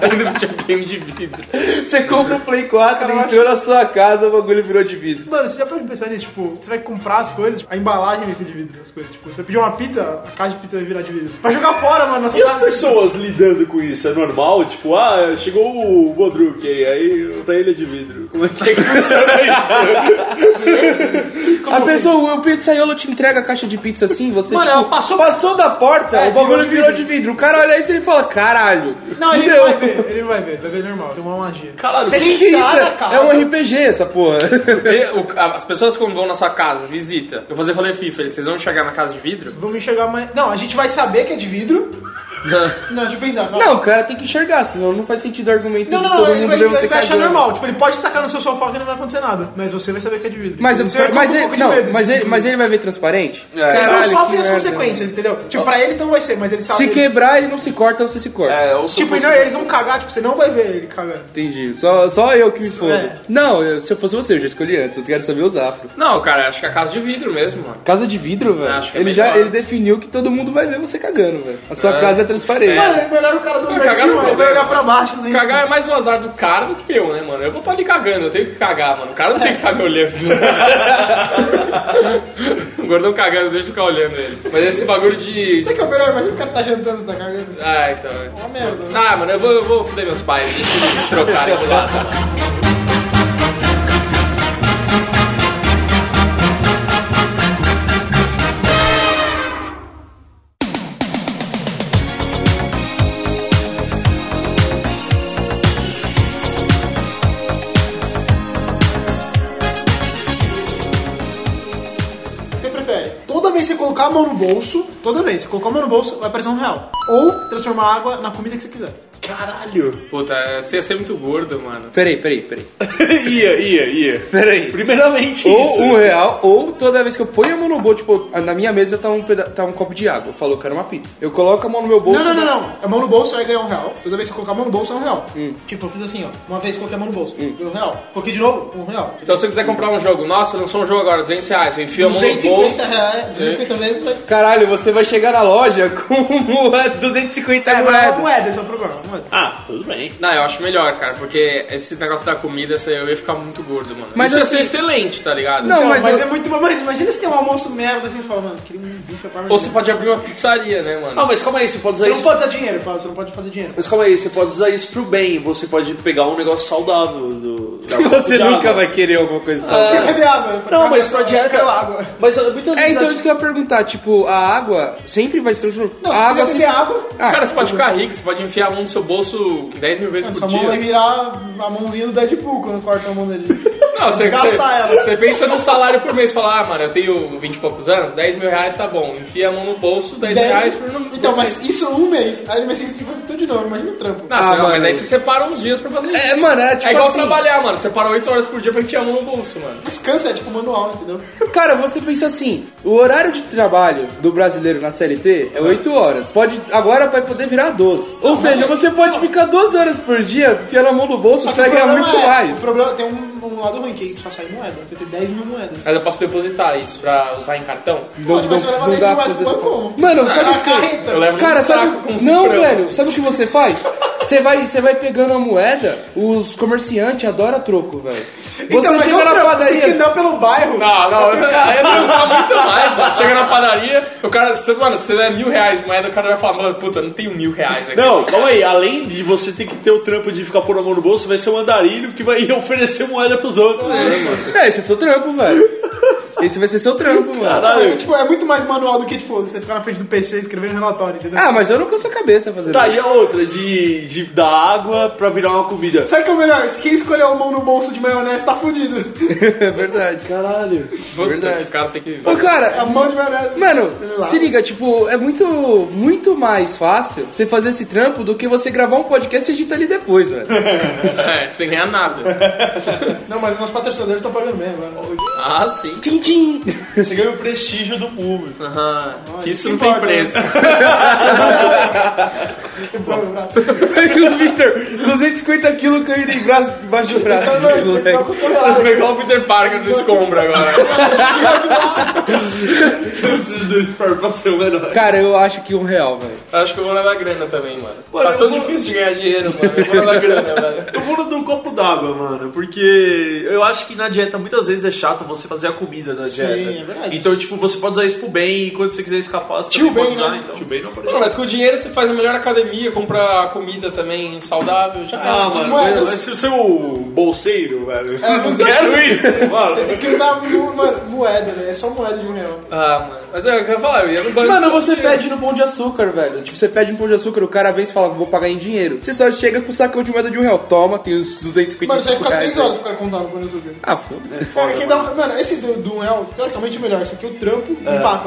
Vendo videogame de vidro. Você compra o Play 4, Cara, eu entrou na sua casa, o bagulho virou de vidro. Mano, você já pode pensar nisso, tipo, você vai comprar as coisas, a embalagem vai ser de vidro, as coisas. Tipo, você vai pedir uma pizza, a caixa de pizza vai virar de vidro. Pra jogar fora, mano, E as pessoas lidando com isso? É normal? Tipo, ah, chegou o Bodruk aí, aí pra ele é de vidro. Como é que, é que funciona <laughs> isso? A pessoa, o pizzaiolo te entrega a caixa de pizza assim, você Mano, tipo, ela passou- passou da porta, É, o bagulho virou de virou de vidro. O cara olha isso e ele fala, caralho. Não, ele não vai ver, ele não vai ver, vai ver normal, tem uma magia. Caralho, Você Que que é isso? entrar na casa, É um RPG essa porra. <laughs> E o- a- As pessoas quando vão na sua casa, visita, eu vou fazer rolê FIFA, eles- vocês vão chegar na casa de vidro? Vamos enxergar mais. Não, a gente vai saber que é de vidro. Não, deixa eu pensar. Não, o cara tem que enxergar, senão não faz sentido o argumento Não, de não, todo não, ele mundo vai, ver ele você vai achar cagando. normal. Tipo, ele pode destacar no seu sofá que não vai acontecer nada. Mas você vai saber que é de vidro. Mas, você mas, com um ele, pouco de não, medo. mas, ele, mas ele vai ver transparente? Eles não Caralho, sofrem as merda. consequências, entendeu? Tipo, pra eles não vai ser, mas eles sabem. Se quebrar, ele não se corta, você se corta. É, ou se Tipo, não, eles vão cagar, tipo, você não vai ver ele cagando. Entendi. Só, só eu que me fodo. é. Não, eu- se eu fosse você, eu já escolhi antes. Eu quero saber os afro. Não, cara, acho que é casa de vidro mesmo, mano. Casa de vidro, velho. Acho que é ele já melhor. ele definiu que todo mundo vai ver você cagando, velho. A sua É. casa é transparente. Mano, é melhor o cara do é ele vai olhar pra baixo. Assim, Cagar é mais um azar do cara do que eu, né, mano? Eu vou estar ali cagando, eu tenho que cagar, mano. O cara não tem que ficar me olhando. <laughs> o gordão cagando, deixa eu ficar olhando ele. Mas esse bagulho de. Sabe que é o melhor? Imagina o cara tá jantando, você tá cagando. Ah, então. é. Uma merda. né? Ah, mano, eu vou, eu vou foder meus pais, deixa eles trocarem de lado. Colocar a mão no bolso, toda vez, se colocar a mão no bolso, vai aparecer um real. Ou transformar água na comida que você quiser. Caralho. Puta, você ia ser muito gordo, mano. Peraí, peraí, peraí. <laughs> ia, ia, ia. Peraí. Primeiramente Ou isso. um real, ou toda vez que eu ponho a mão no bolso, tipo, na minha mesa tá um, peda- tá um copo de água. Falou que era uma pizza. Eu coloco a mão no meu bolso. Não, não, não, não. A mão no bolso vai ganhar um real. Toda vez que eu colocar a mão no bolso é um real. Tipo, eu fiz assim, ó. Uma vez coloquei a mão no bolso, ganhei um real. Coloquei de novo, um real. Então se você quiser comprar um jogo, nossa, lançou um jogo agora, 200 reais, eu enfio a mão no 250 bolso. reais, 250 vezes vai. Caralho, você vai chegar na loja <laughs> com uma 250 É, é uma moedas. moeda, esse é o problema. Ah, tudo bem. Não, eu acho melhor, cara, porque esse negócio da comida, você- eu ia ficar muito gordo, mano. Mas Isso ia assim- ser excelente, tá ligado? Não, Não, mas mas, eu- é muito bom. Mas imagina se tem um almoço merda assim, você fala, mano, queria um bife parmegiana. Ou você pode abrir uma pizzaria, né, mano? Ah, mas calma aí, você pode usar Você não isso. pode usar dinheiro, Paulo, você não pode fazer dinheiro. Mas calma aí, você pode usar isso pro bem. Você pode pegar um negócio saudável do. Você nunca água. vai querer alguma coisa Você saudável. beber água. Não, mas pra Eu dieta. quero água. Mas uh, muitas É, vezes. então isso que eu ia perguntar, tipo, a água sempre vai se transformar. Não, a se água sempre... água, Ah, Cara, você pode ficar rico, você pode enfiar a mão no seu bolso 10 mil vezes sua por mão vai dia. virar a mãozinha do Deadpool quando corta a mão dele. Não, você, você, ela. você pensa num salário por mês e fala, ah, mano, eu tenho 20 e poucos anos, 10 mil reais tá bom. Enfia a mão no bolso, 10 Dez- reais por no Então, por mas mês. isso um mês. Aí ele vai ser que fazer tudo de novo, imagina o trampo. Não, Ah, você- não, mano. mas aí você separa uns dias pra fazer isso. É, mano, é tipo é igual assim- trabalhar, mano. Você para 8 horas por dia pra enfiar a mão no bolso, mano. Mas cansa, é tipo manual, entendeu? Cara, você pensa assim, o horário de trabalho do brasileiro na CLT é 8 horas. Pode, agora vai poder virar 12. Ou seja, você pode ficar 12 horas por dia enfiando a mão no bolso, você vai ganhar muito é- mais. O problema tem um, um lado ruim, que isso só sai moeda. Você tem 10 mil moedas. Mas eu posso depositar isso pra usar em cartão? Pode, mas você vai levar 10 mil moedas pro banco como? Mano, sabe a o que você... carreta. Eu levo Cara, num sabe. saco com Não, velho, assim. sabe o que você faz? Você vai, você vai pegando a moeda, os comerciantes adoram troco, velho. Você Então, mas chega é na Você tem que padaria. andar pelo bairro. Não, não, <laughs> aí eu não dá muito mais, mano. Chega na padaria, o cara, você, mano, se der mil reais moeda, o cara vai falar, mano, puta, não tenho mil reais aqui. Não, calma aí. Além de você ter que ter o trampo de ficar pondo a mão no bolso, vai ser um andarilho que vai <laughs> oferecer moeda pros outros. né, mano? É, esse é seu trampo, velho. Esse vai ser seu trampo, mano. Mas, é, tipo, é muito mais manual do que tipo, você ficar na frente do PC e escrever um relatório, entendeu? Ah, mas eu não canso a cabeça fazendo Tá, isso. e a outra? De, de dar água pra virar uma comida. Sabe o que é o melhor? Quem escolher a mão no bolso de maionese tá fudido. <laughs> É verdade. Caralho. Puta, verdade. O cara tem que... Ô, A cara, mão de maionese. mano, Lá. se liga, tipo, é muito, muito mais fácil você fazer esse trampo do que você gravar um podcast e editar ali depois, velho. <laughs> É, sem ganhar nada. <laughs> Não, mas nossos patrocinadores estão pagando bem agora. Ah, sim. Tchim, tchim. Você ganha o prestígio do público. Aham. Que isso que não tem preço. O Victor, 250 quilos caindo em braço, embaixo do braço. Você foi igual o Peter Parker do escombro agora. Você não precisa do uniforme pra ser o herói. Cara, eu acho que um real, velho. Acho que eu vou levar grana também, mano. Mano, tá tão vou- difícil de ganhar dinheiro, mano. Eu vou levar grana, velho. Eu vou no do copo d'água, mano, porque eu acho que na dieta muitas vezes é chato você fazer a comida da dieta. é verdade. Então, tipo, você pode usar isso pro bem e quando você quiser escapar, você Tio também pode bem, usar. né? Então, tio bem não apareceu. mas com o dinheiro você faz a melhor academia, compra comida também saudável, já Ah, era. mano, moedas. mas se o seu bolseiro, velho, <laughs> mas não quero isso, mano. Tem que dar mo- mano, moeda, né? É só moeda de um real. Ah, mano. Mas é o que eu ia falar, eu ia no banco. Mano, você dinheiro. pede no pão de açúcar, velho. Tipo, você pede um pão de açúcar, o cara vem e fala, vou pagar em dinheiro. Você só chega com o sacão de moeda de um real. Toma, tem os 250 Mano, você vai ficar reais 3 horas pro cara contar no pão de açúcar. Ah, foda-se. Quem dá, mano, esse do, do um real, teoricamente é melhor. Isso aqui é o trampo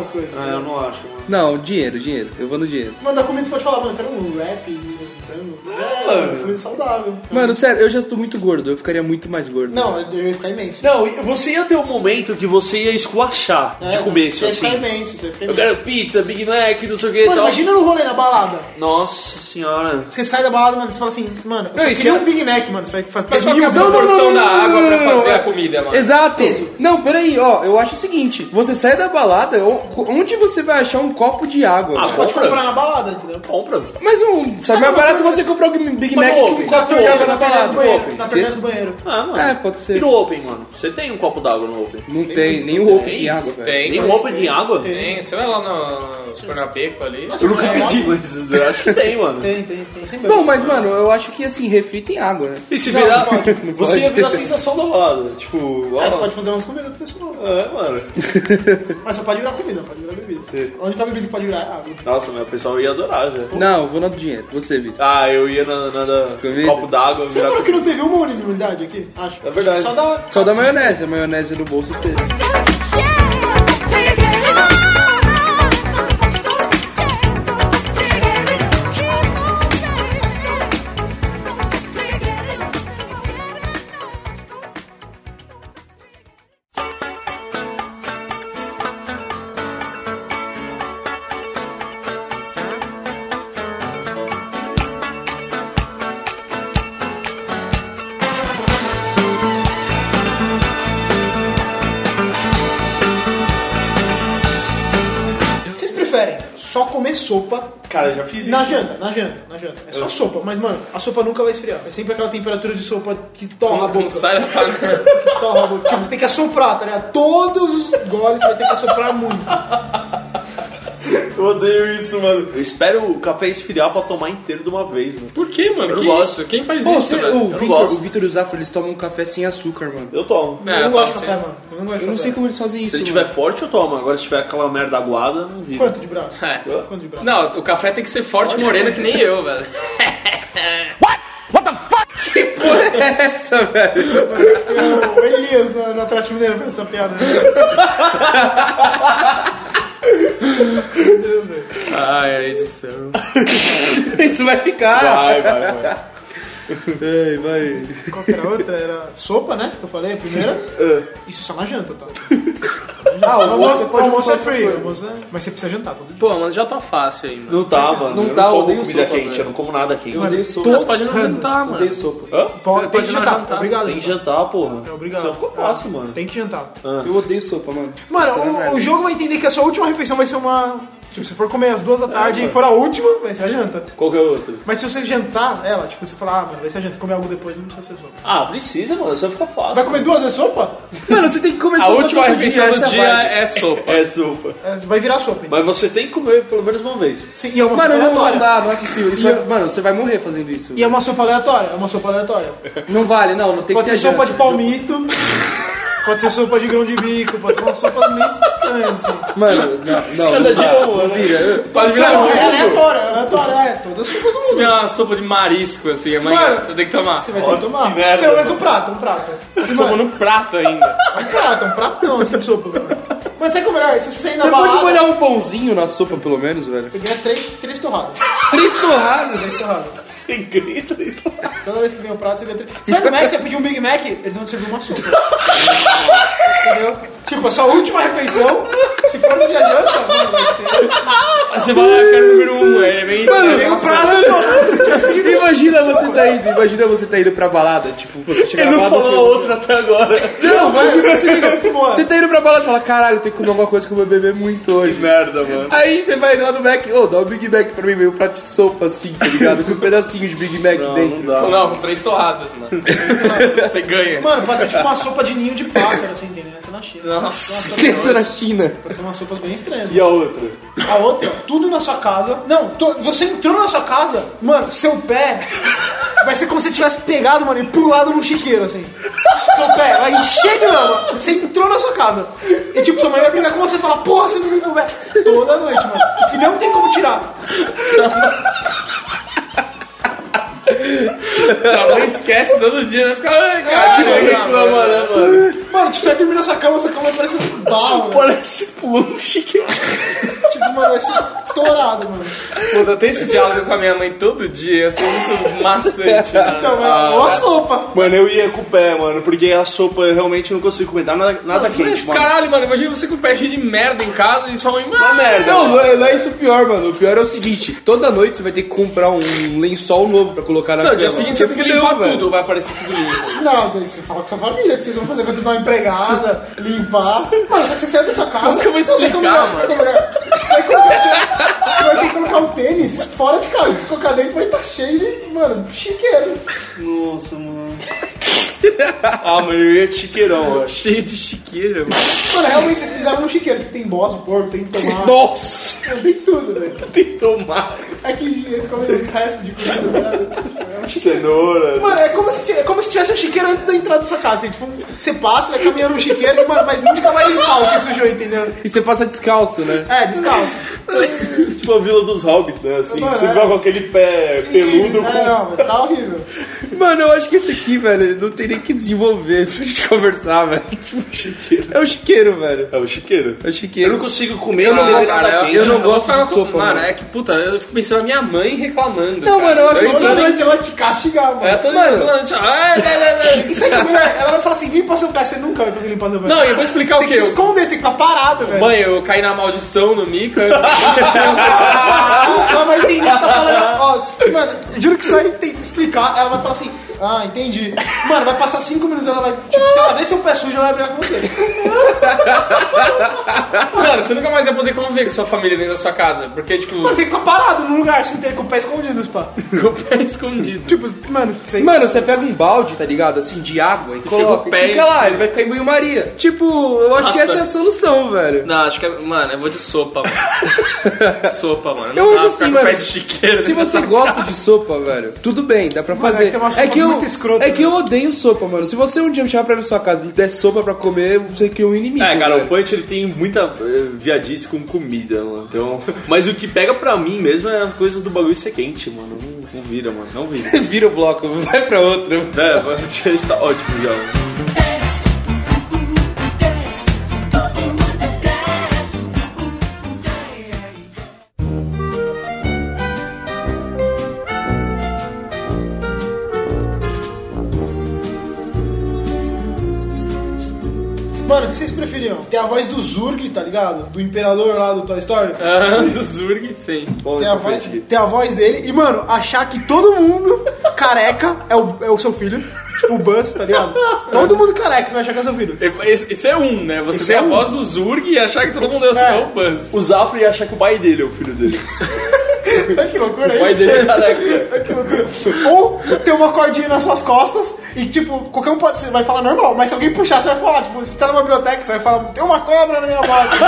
as coisas. Ah, eu não acho, mano. Não, dinheiro, dinheiro. Eu vou no dinheiro. Mano, da comida você pode falar, mano, eu quero um rap. É, mano. comida saudável. Mano, sério, eu já estou muito gordo. Eu ficaria muito mais gordo. Não, eu eu ia ficar imenso. Não, você ia ter um momento que você ia esculachar de começo, você ia ficar assim. imenso, você ia ficar Eu imenso. quero pizza, Big Mac, não sei o que e Mano, tal. imagina no rolê na balada. Nossa senhora. Você sai da balada, mano, você fala assim, mano, eu Não, só e se queria é- um Big Mac, mano. Você vai fazer Mas qual que é a mil- proporção da água pra não, não, fazer não. a comida, mano? Exato. Não, peraí, ó. Eu acho o seguinte: você sai da balada, o- onde você vai achar um copo de água? Ah, Você pode compra. comprar na balada, entendeu? Compra. Mas um, sabe mais barato você comprar um Big Mac no que um Open, copo na de água Na torneira balada. do banheiro. Open. Na torneira do banheiro. Ah, mano. É, pode ser. E no Open, mano? Você tem um copo d'água no Open? Não tem, nem o Open tem água, velho. Tem, Nem um mano. Open de água? Tem, você vai lá no Supernapeco ali. Eu nunca pedi, mas eu acho que tem, mano. Tem, tem, tem. Sempre Bom, mas mano, eu acho que assim, refri tem água, né? E se Não, virar, você pode. ia virar a sensação da balada. Tipo, ó. É, você pode fazer umas comidas pro pessoal. É, mano. <laughs> Mas você pode virar comida, pode virar bebida. A única bebida que pode virar é água. Nossa, meu pessoal ia adorar já. Não, eu vou na do dinheiro. Você, Vitor. Ah, eu ia na, na, na Comida? copo d'água Você virar reparou que não teve uma unanimidade aqui? Acho. É verdade. Só dá. Só da maionese, a maionese no bolso teve. Sopa Cara, eu já fiz isso. na janta, na janta, na janta. É só sopa, mas mano, a sopa nunca vai esfriar. É sempre aquela temperatura de sopa que torra a boca. Sai da. <laughs> Que torra a boca. Tipo, você tem que assoprar, tá ligado? Todos os goles você vai ter que assoprar muito. Eu odeio isso, mano. Eu espero o café esfriar pra tomar inteiro de uma vez, mano. Por que, mano? Eu que não gosto. isso? Quem faz Pô, isso, você- velho? o não Vitor, gosto. o Vitor e o Zafra, eles tomam um café sem açúcar, mano. Eu tomo. Eu É, não gosto de café, mano. Eu não gosto de Eu não café. sei como eles fazem isso. Se ele mano. tiver forte, eu tomo. Agora, se tiver aquela merda aguada, não vira. Quanto de braço? É. Quanto de braço? Não, o café tem que ser forte e moreno que nem eu, velho. <laughs> <laughs> Essa, velho. O Elias no, no Atlético Mineiro fez essa piada. né? <laughs> Ai, a edição. <laughs> Isso vai ficar. Vai, vai, vai. Ai, vai. Qual que era a outra? Era sopa, né? Que eu falei, a primeira. Isso só na janta, tá? <laughs> Ah, o almoço você pode almoço é free, almoço é... mas você precisa jantar todo dia. Pô, mano, já tá fácil aí, mano. Não tá, mano. Não eu tá, não eu como odeio comida sopa, quente, velho. eu não como nada quente. Eu odeio sopa. Mas pode não jantar, Eu mano. odeio sopa. Hã? Pode, tem que jantar, jantar. obrigado. Tem que jantar. porra. É obrigado. Senão ficou fácil, mano. Tem que jantar. Eu odeio sopa, mano. Mano, o, o jogo vai entender que a sua última refeição vai ser uma. Tipo, se for comer às duas da tarde e mano. for a última, vai ser a janta. Qual que é o outro? Mas se você jantar ela, tipo, você falar, ah, mano, vai ser a janta, comer algo depois, não precisa ser sopa. Ah, precisa, mano. Só fica fácil. Vai comer duas vezes sopa? Mano, você tem que comer A sopa última todo refeição do é a dia é sopa. É sopa. É, vai virar sopa. então. Mas você tem que comer pelo menos uma vez. Sim, e é uma Mano, sopa não, não dá, não é possível. Isso E vai- Mano, você vai morrer fazendo isso. E é uma sopa aleatória, é uma sopa aleatória. Não vale, não, não tem Pode que ser ser sopa de palmito, pode ser sopa de grão de bico, pode ser uma sopa meio estranha, assim. Mano, não, não. Cada dia dá, uma, né? vira. Pode virar Não, é sopa. aleatória, é aleatória, é. Todas as sopas do Se mundo. vier uma sopa de marisco, assim, amanhã, Mano, você tem que tomar. Você vai ter que tomar. que merda. Pelo menos um prato, um prato. Sopa Mano, no prato ainda. um prato, um prato não, assim, de sopa. velho. Mas sabe o que é melhor? Se você sair na Você balada, pode molhar um pãozinho na sopa, pelo menos, velho. você ganha três, três torradas. Três torradas. Três torradas. Segredo. Toda vez que vem o prato, você ganha três. Você vai no Mac, você pedir um Big Mac, eles vão te servir uma sopa. Entendeu? Tipo, a sua última refeição, se for no dia de janta, mano, vai ser... Aí você vai lá, quero número um, aí vem... Mano, vem um prato sopa. Imagina você tá indo, imagina você tá indo pra balada, tipo, você chega Ele na não balada... falou a outra até agora. Não, imagina você boa. você tá indo pra balada e fala, caralho, tem que comer alguma coisa que eu vou beber muito Que hoje. merda, mano. Aí você vai lá no Mac, ô, dá um Big Mac pra mim, meio um prato de sopa assim, tá ligado? Com uns pedacinhos de Big Mac Não, dentro. não dá. Não, com três torradas, mano. <laughs> Você ganha. Mano, pode ser tipo uma sopa de ninho de pássaro, assim, entendeu? Essa na China. Nossa. Pensa <laughs> na China. Pode ser umas sopas bem estranhas. E a outra? A outra, tudo na sua casa. Não, to- você entrou na sua casa, mano, seu pé vai ser como se você tivesse pegado, mano, e pulado num chiqueiro, assim. Seu pé vai encher de lama. Você entrou na sua casa. E tipo, sua mãe vai brigar com você e falar, porra, você não limpou o pé. Toda noite, mano. E não tem como tirar. Sua mãe esquece todo dia, vai ficar... Ai, cara, que Reclama, né, mano? Mano, tipo, você vai dormir nessa cama, essa cama vai parecer um barro. Parece plunche que <laughs> Tipo, mano, vai ser estourado, mano. Puta, eu tenho esse diálogo com a minha mãe todo dia, ia ser muito maçante, <laughs> mano. Então, mano, ou a sopa. Mano, eu ia com o pé, mano, porque a sopa eu realmente não consigo comer. Tá nada, nada quente, mano. caralho, mano, imagina você com o pé cheio de merda em casa e sua mãe... Uma merda. Não, não é, não é isso o pior, mano. O pior é o seguinte: toda noite você vai ter que comprar um lençol novo pra colocar na Não, cama. dia seguinte você tem que limpar tudo, vai aparecer tudo limpo. Não, daí você fala com sua família que vocês vão fazer quando dar uma empregada, limpar. Mano, só que você saiu da sua casa. Como que eu vou explicar? Sabe como é? Você vai, colocar, você, você vai ter que colocar o tênis fora de casa. Se colocar dentro, vai estar cheio de, mano, chiqueiro. Nossa, mano. <laughs> ah, mano, eu ia de chiqueirão. Cheio de chiqueira, mano. Mano, realmente vocês fizeram um chiqueiro. que Tem bosta, porco, tem tomate, <laughs> Nossa! tem tudo, velho. Tem tomate, É que eles comem os restos de comida, né? Um <laughs> chiqueiro. cenoura. Mano, é como, se, é como se tivesse um chiqueiro antes da entrada da sua casa. Assim, tipo, você passa, vai caminhando no chiqueiro, e, mano, mas nunca vai limpar o que sujou, entendeu? E você passa descalço, né? É, descalço. Tipo a Vila dos Hobbits, né? Assim, Mano, você é. vai com aquele pé peludo É, com... não, ficar horrível. Mano, eu acho que esse aqui, velho, não tem nem que desenvolver <laughs> pra gente conversar, velho. Tipo, chiqueiro. É o chiqueiro, velho. É o chiqueiro. É o chiqueiro. Eu não consigo comer Eu não nem gosto, cara, quente. eu não gosto de com- sopa, Mano, mano. é que, puta, eu fico pensando na minha mãe reclamando. Não, cara. mano, eu acho que Toda noite ela vai te castigar, mano. É, toda noite, ai, ai, ai. Isso aí é. Ela vai falar assim, limpa seu pé. Você nunca vai conseguir limpar seu pé. Não, eu vou explicar tem o que se quê? esconder, você tem que estar parado, velho. Mãe, eu caí na maldição no mico. eu- <laughs> ela vai entender que você tá falando. Ó, mano, juro que você vai ter que explicar. Ela vai falar assim: Ah, entendi. Mano, vai passar 5 minutos, ela vai. Tipo, se ela ver seu pé sujo, ela vai brigar com você. Mano, você nunca mais vai poder conviver com sua família dentro da sua casa. Porque, tipo, Mano, você fica parado num lugar sem ter com o pé escondido, pá. com o pé escondido. Tipo, mano, você. Mano, você pega um balde, tá ligado? Assim, de água e coloca o pé e fica em lá, ele vai ficar em banho-maria. Tipo, eu acho que Nossa. essa é a solução, velho. Não, acho que é. Mano, eu vou de sopa, mano. <laughs> sopa, mano. Eu Não acho assim, mano. pé de chiqueira Se <laughs> você gosta de sopa, velho, tudo bem, dá pra Mano, é fazer. que É que eu, muito escrotas, é que né? eu odeio sopa, mano. Se você um dia me chamar pra ir na sua casa e me der sopa pra comer, você cria um inimigo. É, cara, o. Punch ele tem muita eh, viadice com comida, mano. Então, <laughs> mas o que pega pra mim mesmo é a coisa do bagulho ser quente, mano. Não, não vira, mano. Não vira. <laughs> Vira o bloco, <laughs> vai pra outra. É, mas já está ótimo já. Mano, a voz do Zurg, tá ligado? Do imperador lá do Toy Story? <laughs> Ah, do Zurg, sim. Bom, Ter a, voz, ter a voz dele e, mano, achar que todo mundo careca é o, é o seu filho. Tipo o Buzz, tá ligado? Todo mundo careca, você vai achar que é seu filho. Esse, esse é um, né? Você Esse tem é a um. voz do Zurg e achar que todo mundo é o É. seu Buzz. O Zafra ia achar que o pai dele é o filho dele. <laughs> <laughs> Olha que loucura aí. dele é careca. Olha que loucura. Ou ter uma cordinha nas suas costas e, tipo, qualquer um pode, você vai falar normal, mas se alguém puxar, você vai falar, tipo, você tá numa biblioteca, você vai falar, tem uma cobra na minha bota. <laughs>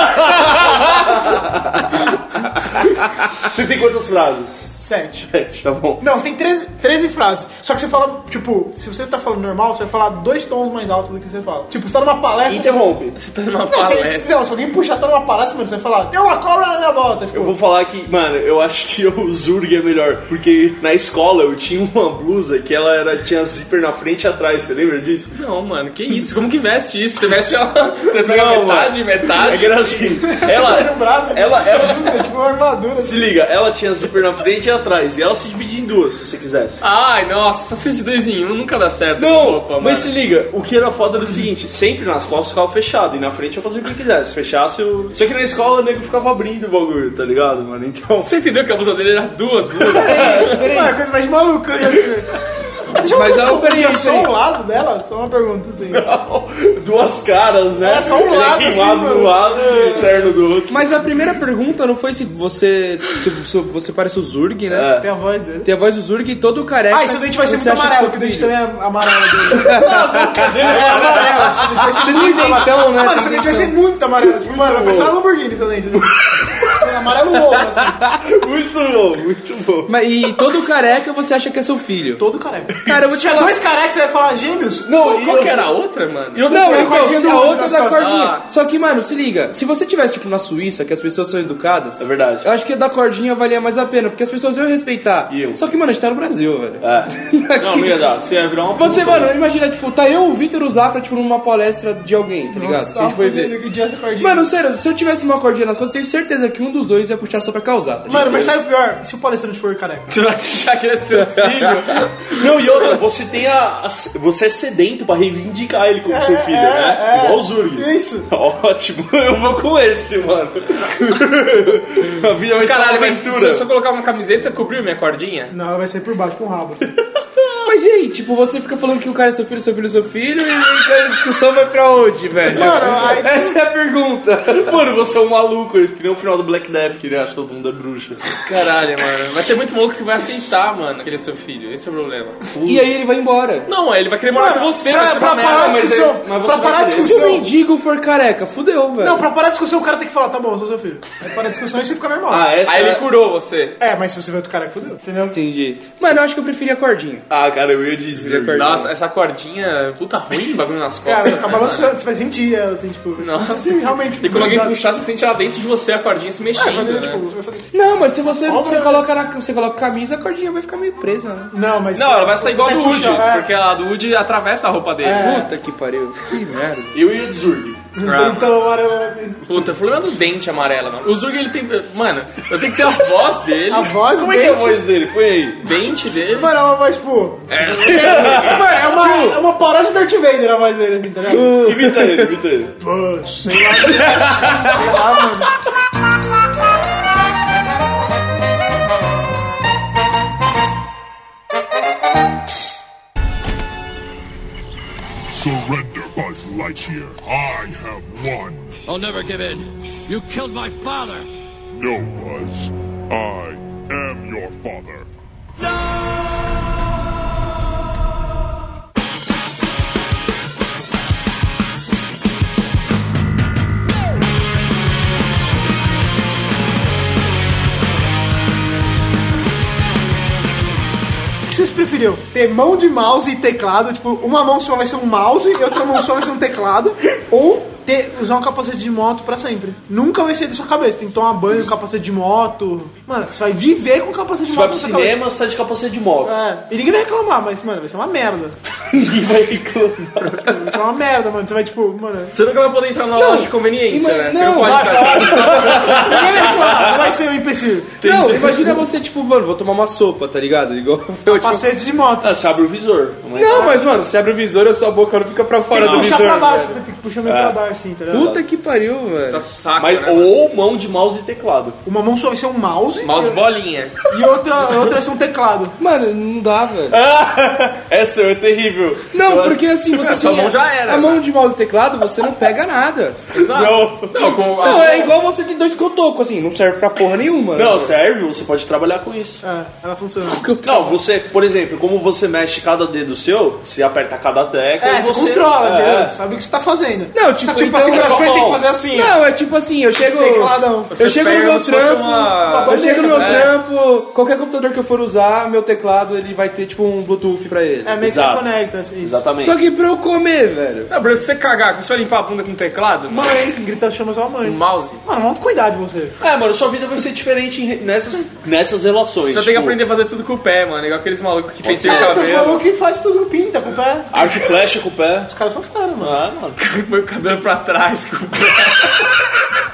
Você tem quantas frases? Sete. <laughs> Sete, tá bom. Não, você tem 13, 13 frases. Só que você fala, tipo, se você tá falando normal, você vai falar dois tons mais altos do que você fala. Tipo, você tá numa palestra. Interrompe. Você tá numa Não, palestra. se, se alguém puxar, você tá numa palestra, mano, você vai falar, tem uma cobra na minha bota. Tipo, Eu vou falar que, mano, eu acho que o Zurg é melhor. Porque na escola eu tinha uma blusa que ela era, tinha zíper na frente e atrás, você lembra disso? Não, mano, que isso? Como que veste isso? Você veste ela. <laughs> Você pega Não, metade, mano. É metade. que era assim. <laughs> Ela Ela, no braço, ela, ela, é tipo uma armadura. se liga, ela tinha zíper na frente e atrás. E ela se dividia em duas, se você quisesse. Ai, nossa, essas coisas de dois em um nunca dá certo Não, roupa, mas se mano. liga, o que era foda era o seguinte, sempre nas costas ficava fechado, e na frente eu fazia o que eu quisesse. Se fechasse, eu... Só que na escola o nego ficava abrindo o bagulho, tá ligado, mano? Então... Você entendeu que a blusa dele era duas blusas? Peraí, <laughs> Mano, é coisa mais maluca. vi. Você já Mas não, é só peraí. um lado dela? Só uma pergunta, assim. <laughs> Duas caras, né? É, só um Ele lado, é assim, queimado do lado e terno do outro. Mas a primeira pergunta não foi se você. Se, se você parece o Zurg, né? É. Tem a voz dele. Tem a voz do Zurg e todo careca. Ah, esse dente vai ser muito amarelo, que porque o seu dente também é amarelo dele. <laughs> É amarelo, vai ser muito tem amarelo. né? Mano, esse dente vai ser muito amarelo. Tipo, mano, vai parecer uma Lamborghini seu dente. assim. amarelo ovo, assim. <laughs> Muito bom, muito bom. Mas, e todo careca você acha que é seu filho. Todo careca. Cara, eu vou te falar. dois carecas, você vai falar gêmeos? Não, Qual, e qual eu- que era a outra, mano? E outra Não, cordinha do a outra da cordinha. Ah. Só que, mano, se liga. Se você tivesse, tipo, na Suíça, que as pessoas são educadas. É verdade. Eu acho que a da cordinha valia mais a pena, porque as pessoas iam respeitar. Iam. Só que, mano, a gente tá no Brasil, velho. É. <laughs> Não, não ia dar. Você ia virar uma Você, puta. mano, imagina, tipo, tá eu, o Vitor e o Zafra, tipo, numa palestra de alguém, tá ligado? Que a gente foi ver. Que dia essa cordinha. Mano, sério, se eu tivesse uma cordinha nas costas, eu tenho certeza que um dos dois ia puxar só pra causar. tá Mano, mas sabe o pior? E se o palestrante for careca? <laughs> Você vai achar que ele é seu filho? Não, e outra, você tem a, a- Você é sedento pra reivindicar ele como seu filho, né? Igual o Zurg. Isso. <laughs> Ótimo, eu vou com esse, mano. <laughs> a vida vai ser Caralho, uma mas se aventura. eu só colocar uma camiseta, cobriu minha cordinha? Não, ela vai sair por baixo com o rabo. Assim. <laughs> Mas e aí, tipo, você fica falando que o cara é seu filho, seu filho é seu filho, e a discussão vai pra onde, velho? Mano, <laughs> aí- Essa é a pergunta. Mano, você é um maluco, que nem o final do Black Death, que ele acha todo mundo é bruxa. Caralho, mano. Vai ter muito maluco que vai aceitar, mano, que ele é seu filho. Esse é o problema. E aí ele vai embora. Não, ele vai querer morar com você, vai pra, ser pra uma merda, parar a mas discussão, ele- mas você pra vai parar a querer. Se o discussão. mendigo for careca, fudeu, velho. Não, pra parar a discussão, o cara tem que falar, tá bom, eu sou seu filho. Aí para a discussão e você fica normal. Ah, essa Aí é- ele curou você. É, mas se você vê outro cara que fudeu, entendeu? Entendi. Mano, eu acho que eu preferia a cordinha. Ah, cara, eu ia dizer. Nossa, essa cordinha, puta ruim, bagulho nas Cara, costas. fica né, balançando, você vai sentir ela, assim, tipo... Nossa, <laughs> assim, realmente. E quando alguém puxar, você sente ela dentro de você, a cordinha se É, mexendo, fazer, né? tipo, fazer... Não, mas se você, Óbvio, você, né? coloca na, você coloca camisa, a cordinha vai ficar meio presa, né? Não, mas... Não, ela vai sair igual a do Woody, é. porque a do Woody atravessa a roupa dele. É. Puta que pariu. Que merda. Eu ia de Zurg. Então, amarelo assim. Puta, problema é do dente amarelo, mano. O Zurg, ele tem... Mano, eu tenho que ter a voz dele. A voz, Como é que é a voz dele? Põe aí. dente dele. Mano, é uma voz, tipo... É. <laughs> Mano, é uma, é uma paródia do Darth Vader a voz dele, assim, tá ligado? Imita ele, imita ele. Pô, sei lá, sei lá, mano. Surrender, Buzz Lightyear. I have won. I'll never give in. You killed my father. No, Buzz. I am your father. Ter mão de mouse e teclado, tipo, uma mão sua vai ser um mouse e outra mão sua vai ser um teclado, ou ter, usar um capacete de moto pra sempre. Nunca vai sair da sua cabeça. Tem que tomar banho com capacete de moto. Mano, você vai viver com capacete de Você vai moto pro cinema, você tá de capacete de moto. É, e ninguém vai reclamar, mas, mano, vai ser uma merda. Ninguém vai reclamar. Vai ser uma merda, mano. Você vai, tipo, mano. Você nunca vai poder entrar na loja de conveniência, ima- né? não, <laughs> não vai ser um imbecil. Não, imagina você, tipo, mano, vou tomar uma sopa, tá ligado? Igual <laughs> eu, tipo, de moto. Ah, você abre o visor. Mas... Não, mas, mano, você abre o visor e a sua boca não fica pra fora Tem que do puxar visor. pra baixo, velho. você vai ter que puxar meio pra baixo, assim, tá ligado? Puta que pariu, velho. Tá saco, Mas, né? mano? ou mão de mouse e teclado. Uma mão só vai ser um mouse, Mouse bolinha. e outra, outra vai ser um teclado. Mano, não dá, velho. <laughs> Essa é terrível. Não, porque assim, você <laughs> sua tem mão já era, a mão de mouse e teclado, você não pega nada. Exato. Não. Não, com a- Não, é igual você tem dois cotocos, assim, não serve pra porra nenhuma. Não, né? serve, você pode trabalhar com isso. É, ela funciona. <laughs> Não, você, por exemplo, como você mexe cada dedo seu, você aperta cada tecla É, você você controla, é. entendeu? Sabe o que você tá fazendo. Não, tipo, Só tipo, então- assim, é as coisas tem que fazer assim. Não, é tipo assim, eu chego. Tecladão. Eu chego no meu se trampo. uma- Eu chego no meu É. trampo, qualquer computador que eu for usar, meu teclado ele vai ter tipo um Bluetooth pra ele. É meio que Exato. se conecta, assim. isso. Exatamente. Só que pra eu comer, velho. Não, Bruno, se você cagar, você vai limpar a bunda com teclado? Mãe, gritando chama sua Um mãe. mouse? Mano, vamos cuidar de você. É, mano, sua vida vai ser diferente em nessas, nessas relações. Você vai ter que tipo, aprender a fazer tudo com o pé, mano. Igual aqueles malucos que penteiam o É, tem cabelo. malucos que faz tudo pinta com o pé. Arco e flecha com o pé. Os caras são fera, mano. Ah, mano. Põe o cabelo pra trás com o pé.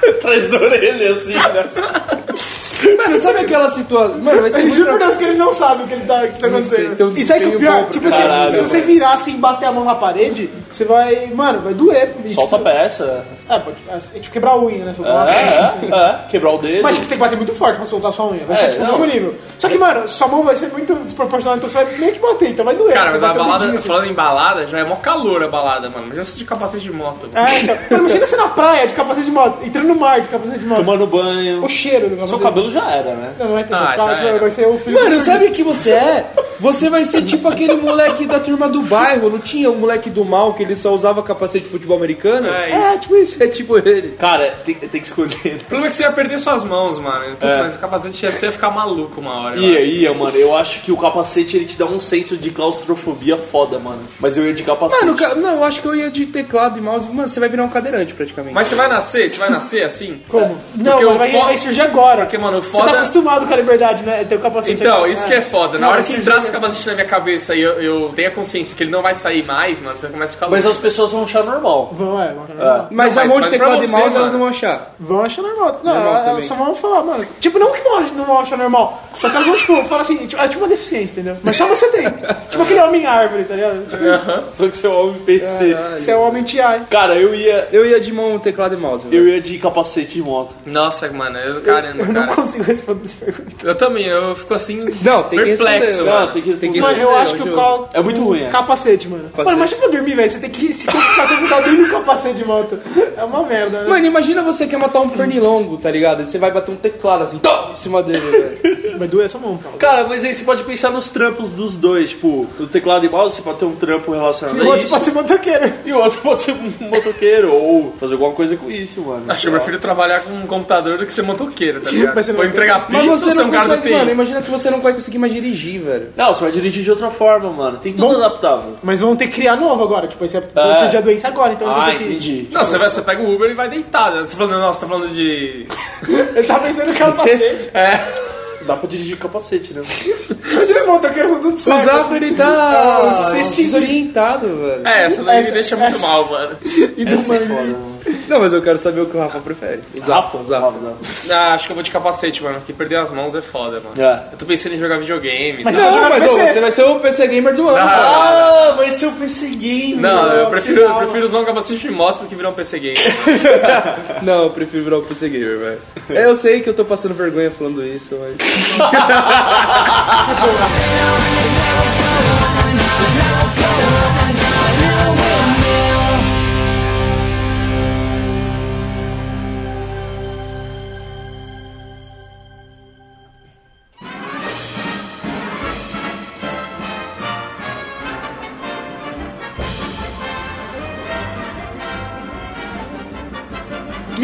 <laughs> Atrás da orelha, assim, né? <laughs> Mano, sabe aquela situação. Mano, vai ser Ele muito. jura por Deus que ele não sabe o que ele tá, que tá acontecendo. um e sabe que o pior? Tipo assim, caralho, se você mano. virar assim e bater a mão na parede, você vai. Mano, vai doer. E, Solta a tipo, peça. É, pode. É, tipo quebrar a unha, né? Soltar uma É, peça, assim. é, é. Quebrar o dedo. Mas tipo, você tem que bater muito forte pra soltar a sua unha. Vai É, ser tipo o não. mesmo nível. Só que, mano, sua mão vai ser muito desproporcional, então você vai meio que bater, então vai doer. Cara, mas a balada, dedinho, assim. falando em balada, já é mó calor a balada, mano. Mas já de capacete de moto. É, então. Mano, imagina você na praia de capacete de moto, entrando no mar de capacete de moto. Tomando banho. O cheiro do capacete Seu cabelo. Já era, né? Não, não vai ter, Ah, já você vai, ser o filho Mano, sabe o que você é? Você vai ser tipo aquele moleque da turma do bairro, não tinha o moleque do mal que ele só usava capacete de futebol americano? É isso. É, tipo isso. É tipo ele. Cara, tem, tem que escolher. né? O problema é que você ia perder suas mãos, mano. Putz, É. Mas o capacete ia, você ia ficar maluco uma hora. Ia, acho. ia, mano. Eu acho que o capacete ele te dá um senso de claustrofobia foda, mano. Mas eu ia de capacete. Mano, ca- não, eu acho que eu ia de teclado e mouse. Mano, você vai virar um cadeirante praticamente. Mas você vai nascer? Você vai nascer assim? Como? Não, Porque mas o vai, fo- vai surgir agora. Porque, mano, o Você foda- tá acostumado com a liberdade, né? Ter o capacete Então, isso que é foda. Na Não, hora que surgir- entrasse o capacete na minha cabeça e eu, eu tenho a consciência que ele não vai sair mais, mano, você começa a ficar Mas louco. as pessoas vão achar normal. Vão, é, vão achar normal. Mas a mão de teclado e você, mouse mano. elas não vão achar. Vão achar normal. Não, Normal elas também. só vão falar, mano. Tipo, não que não vão achar normal. Só que elas vão, tipo, falar assim, tipo, é tipo uma deficiência, entendeu? Mas só você tem. tipo aquele homem árvore, tá ligado? Tipo isso. Só que você é um homem PC. Você é o homem TI. Cara, eu ia. Eu ia de mão, teclado e mouse. Eu ia de capacete de moto. Nossa, mano, eu, caramba, cara. Consigo responder essa pergunta. Eu também, eu fico assim, Não, tem que perplexo, responder. Não, tem que Tem que Mano, eu responder, acho que o cal- É muito ruim, é. Capacete, mano. Mano, imagina pra dormir, velho. Você tem que se ficar confortável dormir no capacete de moto. É uma merda, né? Mano, imagina você quer matar um pernilongo, tá ligado? E você vai bater um teclado assim, tom, em cima dele, velho. Vai doer essa mão, cara. Cara, mas aí você pode pensar nos trampos dos dois. Tipo, o teclado e mouse, você pode ter um trampo relacionado E a o outro isso. pode ser motoqueiro. E o outro pode ser um motoqueiro ou fazer alguma coisa com isso, mano. Acho que eu prefiro trabalhar com um computador do que ser motoqueiro, tá ligado? Mas você não Vou entregar Mas pizza ou você não um cara do consegue, TI? mano, imagina que você não vai conseguir mais dirigir, velho. Não, você vai dirigir de outra forma, mano. Tem tudo Bom- adaptável. Mas vão ter que criar novo agora. Tipo, esse é, É. surgir a doença agora, então Ah, vão ter que. entendi. Não, você, vai, você pega o Uber e vai deitado. Você tá falando, nossa, tá falando de... <laughs> Ele tá pensando no capacete. <laughs> É, Dá pra dirigir com capacete, né? Imagina os motoqueiros são tudo O certo. Tá Ah, o cestinho. desorientado, velho. é essa daí Essa- me deixa muito essa- mal, mano. E do Essa é mano. Não, mas eu quero saber o que o Rafa prefere. O Zafra, o Zafra. Ah, acho que eu vou de capacete, mano, porque perder as mãos é foda, mano. É. Eu tô pensando em jogar videogame. Mas tá? você vai Não, mas PC. você vai ser o PC Gamer do ano. Ah, cara. Ah, vai ser o PC Game. Não, eu prefiro, eu prefiro usar um capacete de moto do que virar um PC game. <laughs> Não, eu prefiro virar o PC Gamer, velho. É, Eu sei que eu tô passando vergonha falando isso, mas. <laughs>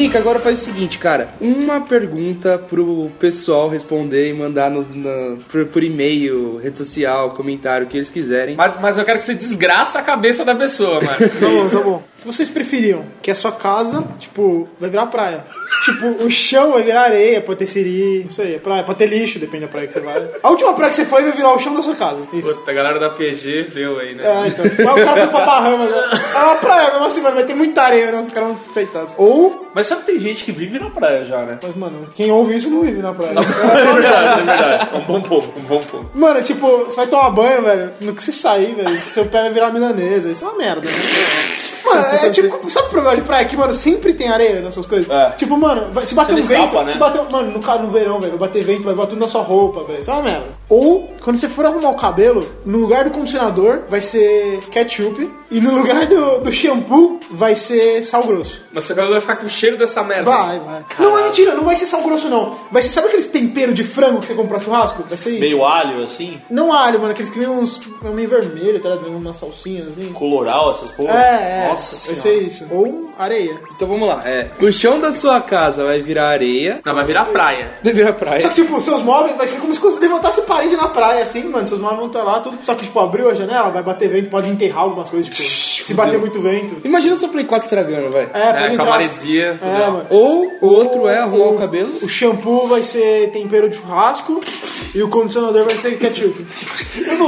Mica, agora faz o seguinte, cara. Uma pergunta pro pessoal responder e mandar nos, na- por, por e-mail, rede social, comentário, o que eles quiserem. Mas, mas eu quero que você desgraça a cabeça da pessoa, mano. <laughs> Tá bom, tá bom. O que vocês preferiam? Que a sua casa, tipo, vai virar praia. Tipo, o chão vai virar areia, pode ter siri, isso aí, é praia, pode ter lixo, depende da praia que você vai. A última praia que você foi vai virar o chão da sua casa. Isso. Puta, a galera da PG viu aí, né? É, então. Mas o cara foi pra Bahamas, né? É uma praia, mesmo assim, mano, vai ter muita areia, né? Os caras vão feitados. Ou, Mas sabe que tem gente que vive na praia já, né? mas, mano, quem ouve isso não vive na praia. <laughs> É verdade, é verdade. É um bom ponto, um bom ponto. Mano, tipo, você vai tomar banho, velho. No que você sair, velho, seu pé vai virar milanesa. Isso é uma merda, né? Mano, é tipo, sabe o problema de praia? Que, mano, sempre tem areia nas suas coisas. É. Tipo, mano, vai- se bater Você um não vento, escapa, né? se bater, mano, no, no verão, velho, vai bater vento, vai bater tudo na sua roupa, velho. Isso é uma merda. Ou, quando você for arrumar o cabelo, no lugar do condicionador vai ser ketchup e no lugar do, do shampoo vai ser sal grosso. Mas seu cabelo vai ficar com o cheiro dessa merda. Vai, vai. Não, é mentira, não vai ser sal grosso, não. Vai ser, sabe aqueles temperos de frango que você compra churrasco? Vai ser isso. Meio alho, assim, Não alho, mano, aqueles que vêm uns meio vermelho, tá ligado? Vem umas salsinhas assim. coloral, essas porra. É, é. Nossa vai senhora. ser isso. Ou areia. Então vamos lá. É, o chão da sua casa vai virar areia. Não, vai virar praia. Deve virar praia. Só que, tipo, seus móveis vai ser como se você levantasse parede na praia, assim, mano. Seus móveis vão estar lá, tudo. Só que, tipo, abriu a janela, vai bater vento, pode enterrar algumas coisas, tipo, se bater muito vento. Imagina o seu Play 4 estragando, vai. É, pode É, com a entrar. maresia. É, mano. Ou o outro é arrumar o cabelo. O shampoo vai ser tempero de churrasco e o condicionador vai ser ketchup.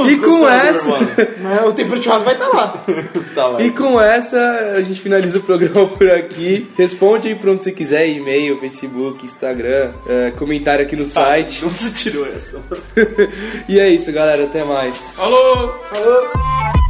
E com essa, Mas o tempero de churrasco vai estar lá. <laughs> Tá lá. e com essa a gente finaliza o programa por aqui. Responde aí pra onde você quiser, e-mail, Facebook, Instagram, é, comentário aqui no site. Onde você tirou essa? <laughs> e é isso, galera, até mais. Alô! Falou.